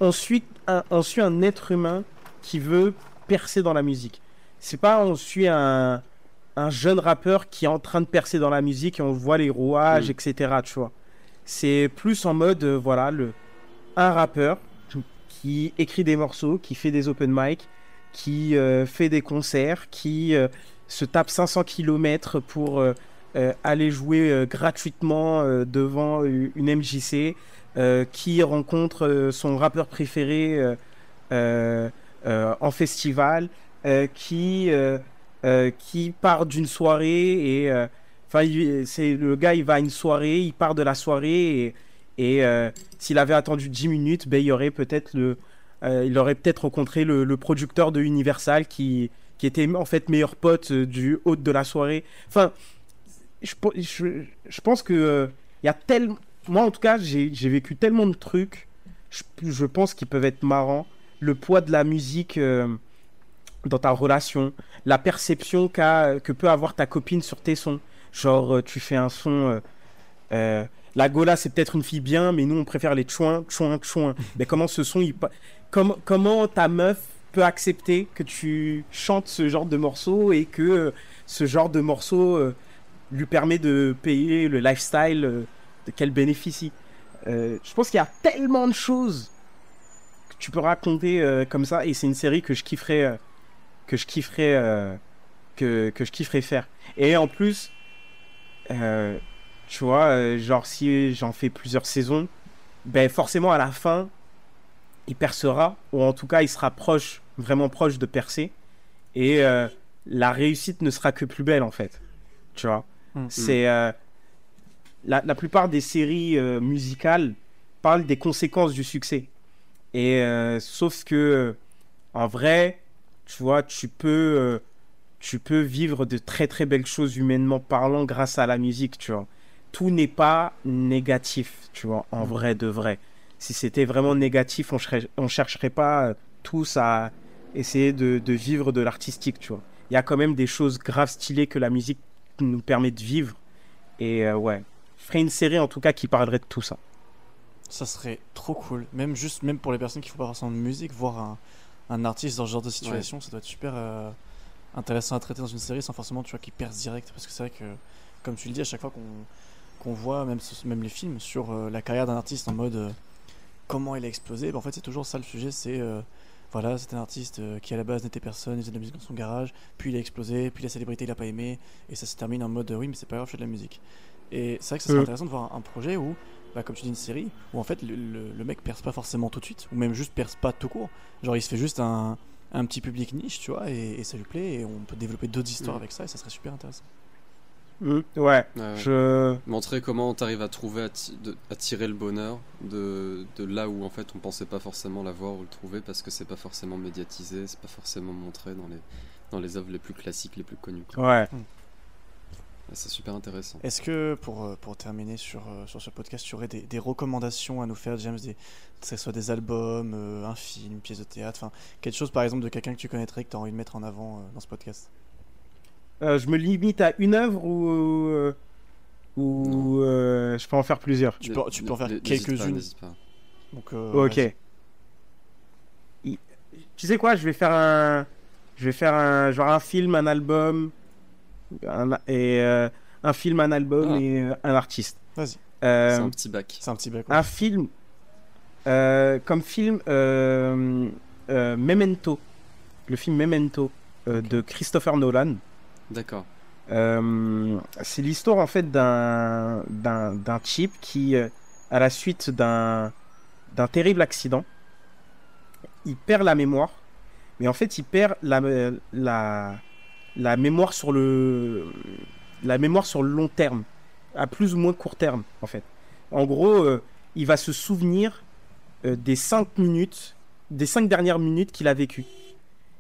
on suit, un, on suit un être humain qui veut percer dans la musique. C'est pas on suit un, un jeune rappeur qui est en train de percer dans la musique et on voit les rouages, Mm. etc. Tu vois. C'est plus en mode, euh, voilà, le, un rappeur qui écrit des morceaux, qui fait des open mic, qui euh, fait des concerts, qui euh, se tape 500 km pour aller jouer gratuitement devant une MJC, qui rencontre son rappeur préféré en festival, qui, qui part d'une soirée et enfin c'est le gars il va à une soirée, il part de la soirée et, euh, s'il avait attendu 10 minutes, ben, il aurait peut-être le euh, il aurait peut-être rencontré le, producteur de Universal qui, qui était en fait meilleur pote euh, du hôte de la soirée. Enfin, je, je, pense que il y a tellement. Moi, en tout cas, j'ai vécu tellement de trucs. Je, je pense qu'ils peuvent être marrants. Le poids de la musique dans ta relation, la perception qu'a que peut avoir ta copine sur tes sons. Genre, euh, tu fais un son. euh, euh, la Gola, c'est peut-être une fille bien, mais nous, on préfère les chouins, chouins, chouins. mais comment ce son, il, comment, ta meuf peut accepter que tu chantes ce genre de morceau et que ce genre de morceau lui permet de payer le lifestyle de qu'elle bénéficie? Euh, je pense qu'il y a tellement de choses que tu peux raconter euh, comme ça et c'est une série que je kifferais euh, que je kifferais que, que je kifferais faire. Et en plus, euh, tu vois, euh, genre si j'en fais plusieurs saisons, ben forcément à la fin, il percera, ou en tout cas il sera proche, vraiment proche de percer, et euh, la réussite ne sera que plus belle en fait. Tu vois, Mm. c'est euh, la, la plupart des séries musicales parlent des conséquences du succès. Et sauf que en vrai, tu vois, tu peux tu peux vivre de très très belles choses humainement parlant grâce à la musique, tu vois. Tout n'est pas négatif, tu vois, en Mm. vrai de vrai. Si c'était vraiment négatif, on chercherait, on chercherait pas euh, tous à essayer de, de vivre de l'artistique, tu vois. Il y a quand même des choses graves stylées que la musique nous permet de vivre. Et euh, ouais, je ferais une série en tout cas qui parlerait de tout ça. Ça serait trop cool. Même juste, même pour les personnes qui font pas forcément de musique, voir un, un artiste dans ce genre de situation, ça doit être super euh, intéressant à traiter dans une série sans forcément tu vois qu'il perce direct. Parce que c'est vrai que, comme tu le dis, à chaque fois qu'on qu'on voit, même, même les films, sur euh, la carrière d'un artiste en mode euh, comment il a explosé, bah, en fait c'est toujours ça le sujet, c'est euh, voilà, c'est un artiste qui à la base n'était personne, il faisait de la musique dans son garage, puis il a explosé, puis la célébrité il a pas aimé, et ça se termine en mode oui mais c'est pas grave, je fais de la musique. Et c'est vrai que ça serait intéressant de voir un, un projet où, bah, comme tu dis, une série, où en fait le, le- le mec perce pas forcément tout de suite, ou même juste perce pas tout court. Genre il se fait juste un, un petit public niche, tu vois, et, et ça lui plaît, et on peut développer d'autres histoires Mm. avec ça, et ça serait super intéressant. Ouais, Ouais, je. Montrer comment t'arrives à trouver, à, ti- de- à tirer le bonheur de, de là où en fait on pensait pas forcément l'avoir ou le trouver parce que c'est pas forcément médiatisé, c'est pas forcément montré dans les, dans les œuvres les plus classiques, les plus connues. quoi. Ouais. Et C'est super intéressant. Est-ce que, pour, euh, pour terminer sur, euh, sur ce podcast, tu aurais des, des recommandations à nous faire, James, des, que ce soit des albums, euh, un film, une pièce de théâtre, enfin, quelque chose par exemple de quelqu'un que tu connaîtrais que tu as envie de mettre en avant euh, dans ce podcast? Euh, je me limite à une œuvre ou. euh, ou euh, je peux en faire plusieurs. Tu peux- tu peux en faire quelques-unes. Donc, euh, Ok. Tu sais quoi, je vais faire un. Je vais faire un. Genre un film, un album. Un- et euh, un film, un album Ah. et euh, un artiste. Vas-y, Euh, C'est un petit bac. c'est un petit bac. un film. euh, comme film. euh, euh, Memento. Le film Memento euh, de Christopher Nolan. D'accord. Euh, c'est l'histoire en fait d'un d'un d'un type qui, euh, à la suite d'un d'un terrible accident, il perd la mémoire, mais en fait il perd la la la mémoire sur le la mémoire sur le long terme, à plus ou moins court terme en fait. En gros, euh, il va se souvenir euh, des cinq minutes, des cinq dernières minutes qu'il a vécues,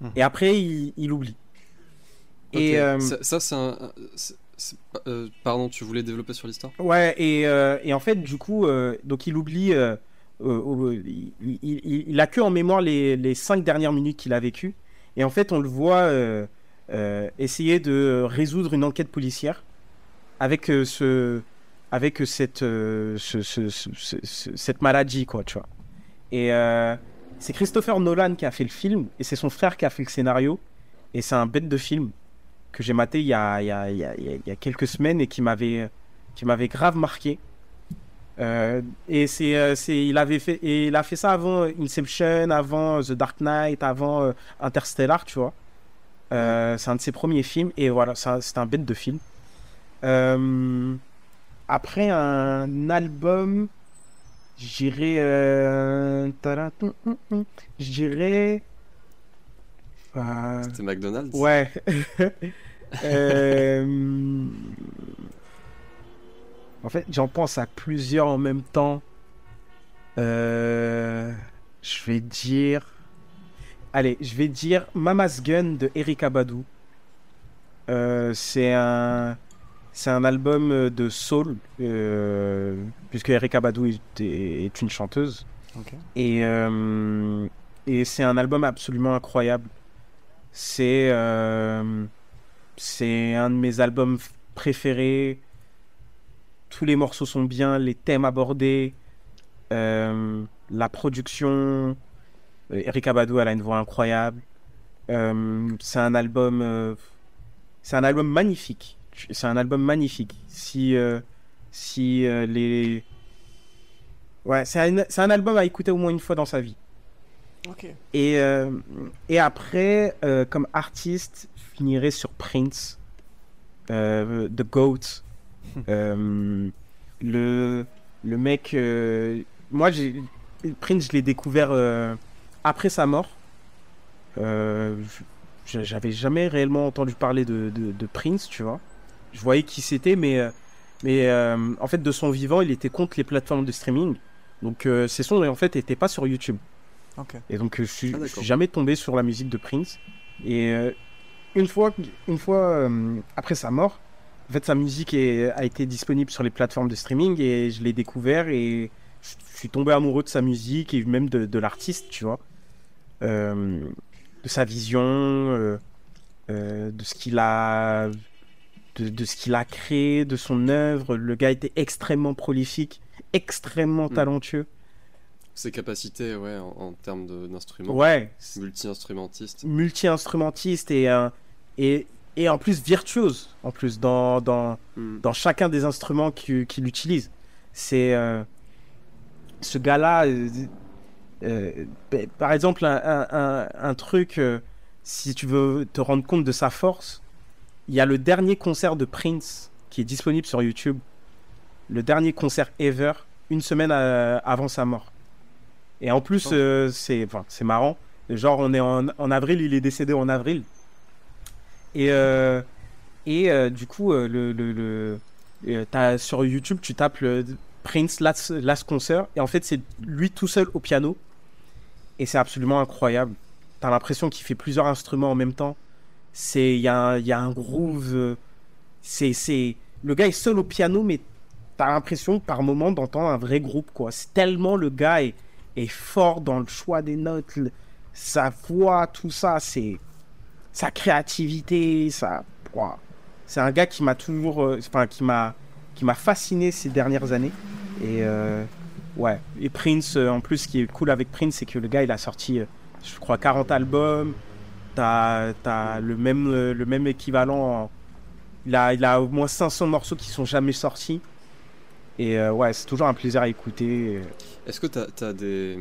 Mhm. et après il, il oublie. Et euh, ça, ça, c'est un. pardon, tu voulais développer sur l'histoire? Ouais, et, et en fait, du coup, donc il oublie il, il, il, a que en mémoire les, les cinq dernières minutes qu'il a vécues. Et en fait, on le voit essayer de résoudre une enquête policière avec ce avec cette ce, ce, cette maladie quoi tu vois et c'est Christopher Nolan qui a fait le film et c'est son frère qui a fait le scénario. Et c'est un bête de film que j'ai maté il y, a, il, y a, il, y a, quelques semaines et qui m'avait, qui m'avait grave marqué. Euh, et c'est, euh, c'est, il avait fait, il a fait ça avant Inception, avant The Dark Knight, avant euh, Interstellar, tu vois. C'est un de ses premiers films et voilà, c'est un bête de film. après un album, J'irai. Euh... J'irai. Euh... C'était McDonald's Ouais. euh... En fait, j'en pense à plusieurs en même temps. Euh... Je vais dire. Allez, je vais dire Mama's Gun de Erika Badu. Euh, c'est un c'est un album euh, de soul, euh, puisque Erika Badu est, est, une chanteuse. Et, euh, et c'est un album absolument incroyable. C'est c'est un de mes albums préférés. Tous les morceaux sont bien, les thèmes abordés, la production. Erika Badu, elle a une voix incroyable. c'est un album, c'est un album magnifique c'est un album magnifique. Si, euh, si euh, les. Ouais, c'est un, un, album à écouter au moins une fois dans sa vie. Ok. Et, euh, et après, comme artiste, je finirai sur Prince, The Goat. le, le mec. moi, j'ai. Prince, je l'ai découvert après sa mort. J'avais jamais réellement entendu parler de, de, de Prince, tu vois je voyais qui c'était, mais, euh, mais euh, en fait, de son vivant, il était contre les plateformes de streaming. Donc, euh, ses sons, en fait, n'étaient pas sur YouTube. Et donc, je suis, ah, suis jamais tombé sur la musique de Prince. Et une fois, une fois après sa mort, en fait, sa musique est, a été disponible sur les plateformes de streaming et je l'ai découvert et je suis tombé amoureux de sa musique et même de, de l'artiste, tu vois. De sa vision, de ce qu'il a de, ce qu'il a créé, de son œuvre. Le gars était extrêmement prolifique, extrêmement mm. talentueux. Ses capacités, ouais, en, termes d'instruments. Ouais. Multi-instrumentiste. Multi-instrumentiste et, euh, et, et en plus virtuose, en plus, dans, dans, mm. dans chacun des instruments qu'il utilise. C'est. Euh, ce gars-là. Euh, par exemple, un, un, un truc, si tu veux te rendre compte de sa force, il y a le dernier concert de Prince qui est disponible sur YouTube. Le dernier concert ever, une semaine euh, avant sa mort. Et en plus, oh. euh, c'est enfin, marrant. Genre, on est en, en, avril, il est décédé en avril. Et, euh, et du coup, le, le, le sur YouTube, tu tapes le Prince last, last Concert. Et en fait, c'est lui tout seul au piano. Et c'est absolument incroyable. T'as l'impression qu'il fait plusieurs instruments en même temps. C'est il y, a, y a un groove euh, c'est c'est le gars est seul au piano mais t'as l'impression par moment d'entendre un vrai groupe quoi. C'est tellement le gars est, est, fort dans le choix des notes sa voix tout ça c'est sa créativité ça c'est un gars qui m'a toujours euh, enfin qui m'a qui m'a fasciné ces dernières années. Et euh, ouais et Prince en plus ce qui est cool avec Prince c'est que le gars il a sorti je crois 40 albums T'as as le même, le même équivalent. Il a, il a au moins 500 morceaux qui sont jamais sortis. Et euh, ouais, c'est toujours un plaisir à écouter. Est-ce que tu as, des.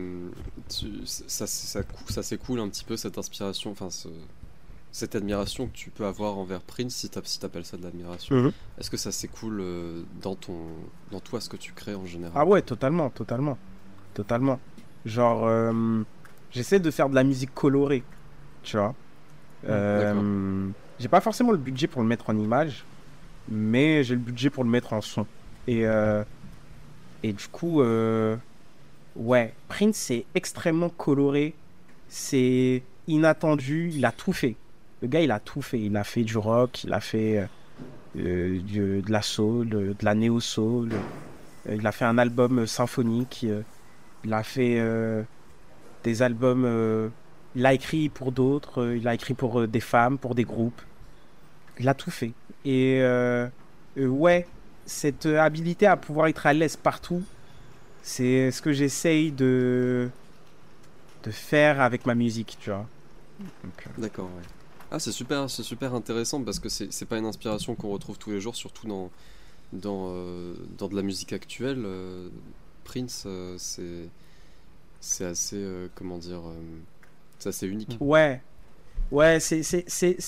ça, ça, ça s'écoule un petit peu cette inspiration, enfin cette admiration que tu peux avoir envers Prince, si tu si appelles ça de l'admiration. Mhm. Est-ce que ça s'écoule euh, dans, ton, dans toi, ce que tu crées en général? Ah ouais, totalement, totalement. Totalement. Genre, euh, j'essaie de faire de la musique colorée, tu vois. Euh, j'ai pas forcément le budget pour le mettre en image, mais j'ai le budget pour le mettre en son. Et, euh, et du coup, euh, ouais, Prince c'est extrêmement coloré, c'est inattendu, il a tout fait. Le gars, il a tout fait. Il a fait du rock, il a fait de la soul, de, la néo-soul. il a fait un album symphonique. Il a fait euh, des albums. euh, il a écrit pour d'autres. euh, il a écrit pour euh, des femmes, pour des groupes. Il a tout fait. Et euh, euh, ouais, cette euh, habilité à pouvoir être à l'aise partout, c'est ce que j'essaye de de faire avec ma musique, tu vois. Euh, D'accord, ouais. Ah, c'est super, c'est super intéressant parce que c'est c'est pas une inspiration qu'on retrouve tous les jours, surtout dans, euh, de la musique actuelle. euh, Prince, euh, c'est assez, comment dire, c'est assez unique. Ouais, ouais, c'est-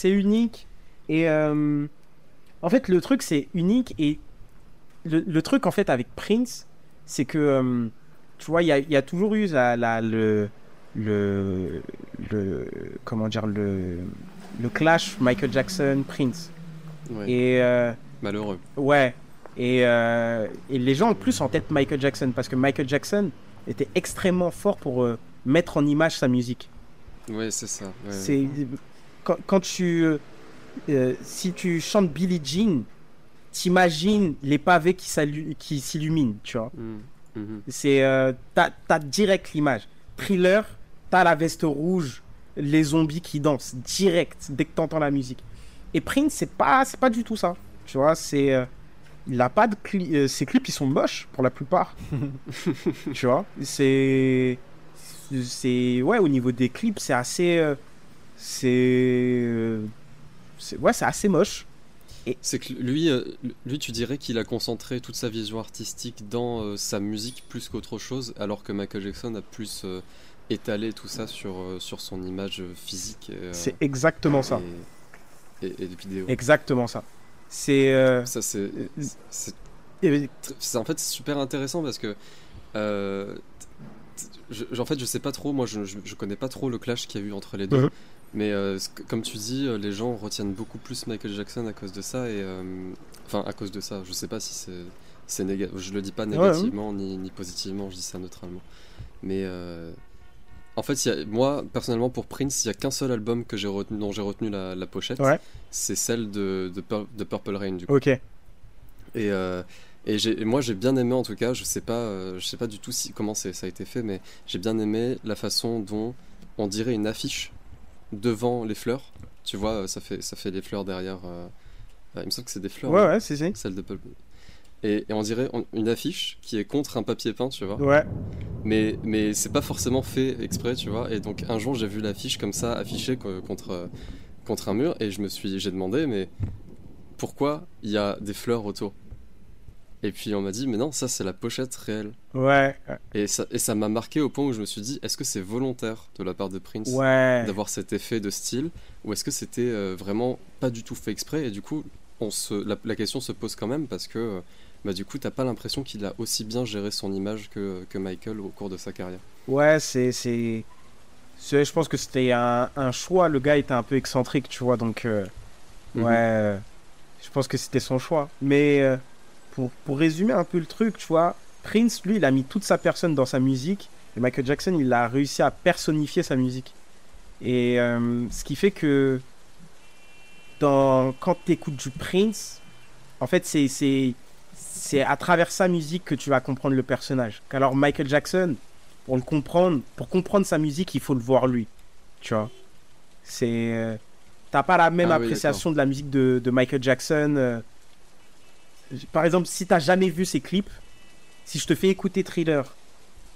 unique. Et en fait, le truc, c'est unique. Et le, le truc, en fait, avec Prince, c'est que, tu vois, il y a, toujours eu la- le, le, le, comment dire, le, le clash Michael Jackson-Prince. Ouais, Et euh, malheureux. ouais, et, euh, et les gens ont plus en tête Michael Jackson parce que Michael Jackson était extrêmement fort pour euh, mettre en image sa musique. Ouais, c'est ça. ouais. C'est quand, quand tu si tu chantes Billie Jean, t'imagines les pavés qui s'illuminent, tu vois. C'est euh, t'as t'as direct l'image. Thriller, t'as la veste rouge, les zombies qui dansent direct dès que t'entends la musique. Et Prince, c'est pas c'est pas du tout ça. Tu vois, c'est euh, il a pas de cli- euh, ses clips ils sont moches pour la plupart. tu vois, c'est c'est ouais au niveau des clips c'est assez euh, c'est c'est ouais c'est assez moche. C'est que lui, lui, tu dirais qu'il a concentré toute sa vision artistique dans sa musique plus qu'autre chose, alors que Michael Jackson a plus euh, étalé tout ça sur, euh, sur son image physique euh, C'est exactement ça. et, et, et de vidéo. Exactement ça. C'est euh, Ça, c'est, euh, euh, en fait c'est super intéressant parce que, euh, je- en fait, je sais pas trop, moi, je, je, je connais pas trop le clash qu'il y a eu entre les deux. Mhm. Mais euh, comme tu dis, euh, les gens retiennent beaucoup plus Michael Jackson à cause de ça et euh, enfin à cause de ça. Je sais pas si c'est c'est négatif. Je le dis pas ouais. négativement ni, ni positivement. Je dis ça neutralement. Mais euh, en fait, il y a- moi personnellement pour Prince, il y a qu'un seul album que j'ai retenu, dont j'ai retenu la, la pochette. Ouais. C'est celle de, de, Pur- de Purple Rain du coup. ok. Et, euh, et, moi j'ai bien aimé en tout cas, je sais pas, euh, je sais pas du tout si, comment ça a été fait, mais j'ai bien aimé la façon dont on dirait une affiche devant les fleurs. Tu vois, euh, ça fait, ça fait les fleurs derrière. euh, euh, il me semble que c'est des fleurs, Ouais non ouais c'est celle de Paul. Et, et on dirait une affiche qui est contre un papier peint, tu vois. Ouais. Mais, mais c'est pas forcément fait exprès, tu vois. Et donc un jour j'ai vu l'affiche comme ça affichée co- contre, contre un mur et je me suis j'ai demandé mais pourquoi il y a des fleurs autour? Et puis on m'a dit mais non ça c'est la pochette réelle. Ouais. Et ça et ça m'a marqué au point où je me suis dit est-ce que c'est volontaire de la part de Prince Ouais. d'avoir cet effet de style ou est-ce que c'était euh, vraiment pas du tout fait exprès? Et du coup on se la, la question se pose quand même parce que euh, bah du coup t'as pas l'impression qu'il a aussi bien géré son image que, que Michael au cours de sa carrière. Ouais, c'est. c'est... Je pense que c'était un, un choix. Le gars était un peu excentrique, tu vois. Donc, euh, Mhm. ouais. euh, Je pense que c'était son choix. Mais euh, pour, pour résumer un peu le truc, tu vois, Prince, lui, il a mis toute sa personne dans sa musique. Et Michael Jackson, il a réussi à personnifier sa musique. Et euh, ce qui fait que. Dans, quand tu écoutes du Prince, en fait, c'est, c'est, à travers sa musique que tu vas comprendre le personnage. Alors, Michael Jackson, pour le comprendre, pour comprendre sa musique, il faut le voir lui. Tu vois? C'est. euh, T'as pas la même Ah oui, appréciation de la musique de, de Michael Jackson. euh. Par exemple, si t'as jamais vu ses clips, si je te fais écouter Thriller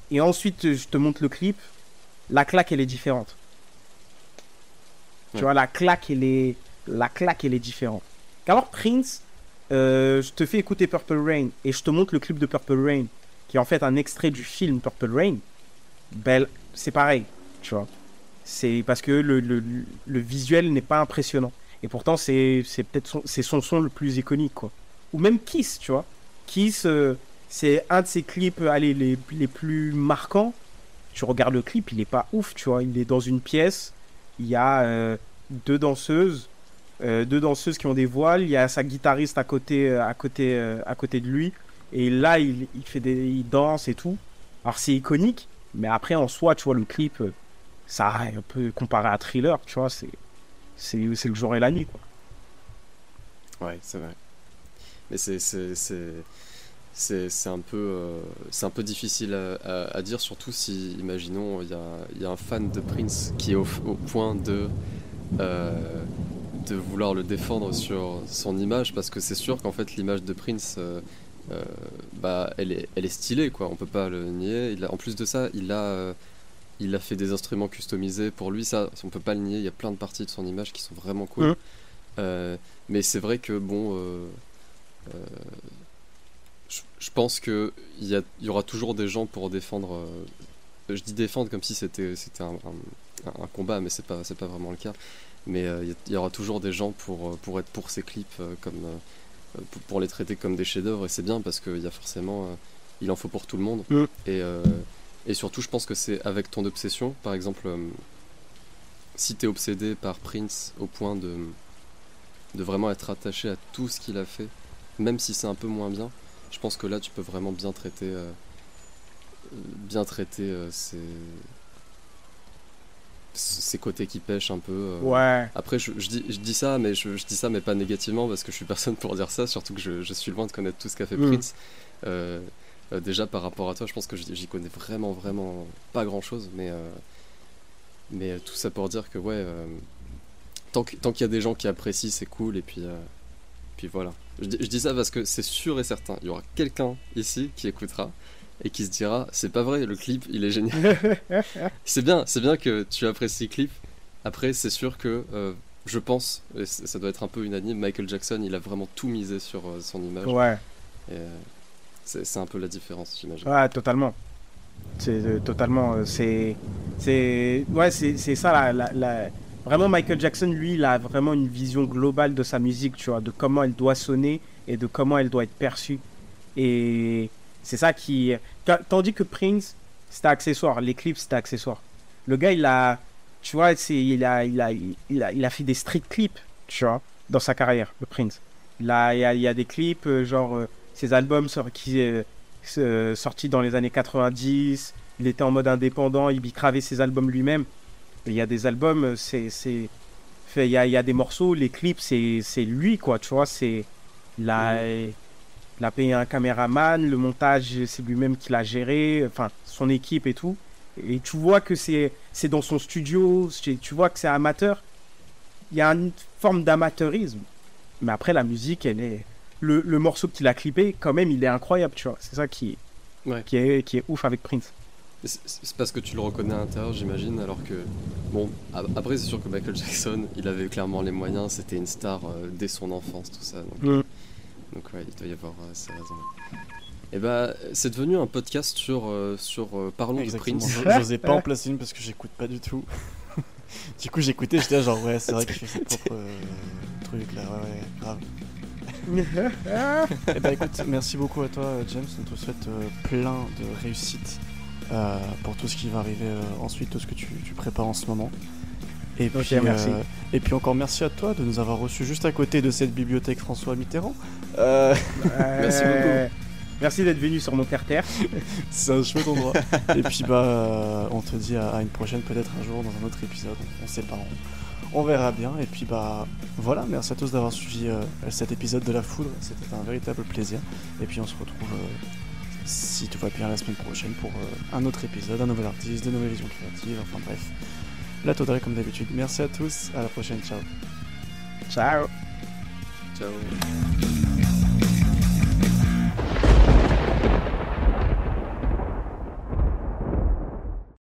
et ensuite je te montre le clip, la claque elle est différente. Tu Ouais. vois, la claque elle est, la claque elle est différente. Alors Prince, euh, je te fais écouter Purple Rain et je te montre le clip de Purple Rain, qui est en fait un extrait du film Purple Rain. Ben, c'est pareil, tu vois. C'est parce que le, visuel n'est pas impressionnant. Et pourtant, c'est peut-être son, son le plus iconique, quoi. Ou même Kiss, tu vois. Kiss, euh, c'est un de ses clips allez, les, les plus marquants. Tu regardes le clip, il est pas ouf, tu vois. Il est dans une pièce, il y a euh, deux danseuses, deux danseuses qui ont des voiles, il y a sa guitariste à côté, euh, à côté, euh, à côté de lui. Et là, il, il fait des, il danse et tout. Alors c'est iconique, mais après en soi, tu vois, le clip, euh, ça a un peu comparé à Thriller, tu vois, c'est, c'est, le jour et la nuit, quoi. Ouais, c'est vrai. Mais c'est, c'est, un peu euh, c'est un peu difficile à, dire surtout si imaginons il y a, y a un fan de Prince qui est au, point de euh, de vouloir le défendre sur son image parce que c'est sûr qu'en fait l'image de Prince euh, euh, bah elle est elle est stylée quoi on peut pas le nier il a- en plus de ça il a euh, il a fait des instruments customisés pour lui ça on peut pas le nier il y a plein de parties de son image qui sont vraiment cool. Euh, mais c'est vrai que bon je, pense que il y, y aura toujours des gens pour défendre. je dis défendre comme si c'était c'était un, un- un combat, mais c'est pas c'est pas vraiment le cas. Mais euh, il y il y, aura toujours des gens pour euh, pour être pour ces clips euh, comme euh, pour, pour les traiter comme des chefs-d'œuvre et c'est bien parce qu'il y a forcément euh, il en faut pour tout le monde. Mm. Et euh, et surtout, je pense que c'est avec ton obsession, par exemple, euh, si t'es obsédé par Prince au point de de vraiment être attaché à tout ce qu'il a fait, même si c'est un peu moins bien, je pense que là tu peux vraiment bien traiter, euh, euh, bien traiter euh, ces, ces côtés qui pêchent un peu. euh. Ouais. Après, je, je dis, je dis ça, mais je, je dis ça, mais pas négativement parce que je suis personne pour dire ça. Surtout que je, suis loin de connaître tout ce qu'a fait Mm. Prince. Euh, euh, déjà par rapport à toi, je pense que j'y connais vraiment, vraiment pas grand chose, mais mais tout ça pour dire que ouais, tant qu'il y a des gens qui apprécient, c'est cool et puis puis voilà. Je dis ça parce que c'est sûr et certain, il y aura quelqu'un ici qui écoutera et qui se dira c'est pas vrai, le clip il est génial. c'est bien, c'est bien que tu apprécies le clip. Après, c'est sûr que euh, je pense, et ça doit être un peu unanime, Michael Jackson, il a vraiment tout misé sur euh, son image. Ouais. Euh, c'est un peu la différence, j'imagine. Ouais, totalement. C'est totalement. c'est. C'est. Ouais, c'est c'est ça. La, la, la- Vraiment, Michael Jackson, lui, il a vraiment une vision globale de sa musique, tu vois, de comment elle doit sonner et de comment elle doit être perçue. Et c'est ça qui. Ta- Tandis que Prince, c'était accessoire. Les clips, c'était accessoire. Le gars, il a. Tu vois, c'est, il, a, il, a, il, a, il a fait des street clips, tu vois, dans sa carrière, le Prince. Il, a, il, y a, il y a des clips, euh, genre, euh, ses albums qui, euh, euh, sorti dans les années 90. Il était en mode indépendant, il bicravait ses albums lui-même. Il y a des albums, c'est. c'est- fait, Il y a, il y a des morceaux, les clips, c'est c'est lui, quoi, tu vois. C'est. A, il a payé un caméraman, le montage, c'est lui-même qui l'a géré, enfin, son équipe et tout. Et tu vois que c'est c'est dans son studio, tu vois que c'est amateur. Il y a une forme d'amateurisme. Mais après, la musique, elle est. Le, le morceau qu'il a clippé, quand même, il est incroyable, tu vois. C'est ça qui, Ouais. qui, est, qui est ouf avec Prince. C'est parce que tu le reconnais à l'intérieur, j'imagine, alors que, bon, après, c'est sûr que Michael Jackson, il avait clairement les moyens, c'était une star euh, dès son enfance, tout ça. Donc, Mm. Donc ouais, il doit y avoir euh, ces raisons. Et bah, c'est devenu un podcast sur, euh, sur euh, Parlons Exactement. de Prince. Je- J'osais pas en placer une parce que j'écoute pas du tout. du coup, j'écoutais, j'étais là, genre, ouais, c'est vrai qu'il fait ses propres euh, trucs là, ouais, ouais, grave. Eh bah écoute, merci beaucoup à toi, euh, James. On te souhaite euh, plein de réussite euh, pour tout ce qui va arriver euh, ensuite, tout ce que tu, tu prépares en ce moment. Et puis, merci. euh, et puis encore merci à toi de nous avoir reçus juste à côté de cette bibliothèque François Mitterrand. Euh, Merci beaucoup. Euh, Merci d'être venu sur mon terre-terre. c'est un chouette endroit. et puis bah, euh, on te dit à, une prochaine, peut-être un jour dans un autre épisode. On, on sait pas. On, on verra bien. Et puis bah voilà, merci à tous d'avoir suivi euh, cet épisode de la foudre. C'était un véritable plaisir. Et puis on se retrouve, euh, si tout va bien, la semaine prochaine pour euh, un autre épisode, un nouvel artiste, de nouvelles visions créatives. Enfin bref, la totale comme d'habitude. Merci à tous. À la prochaine. Ciao. Ciao. Ciao.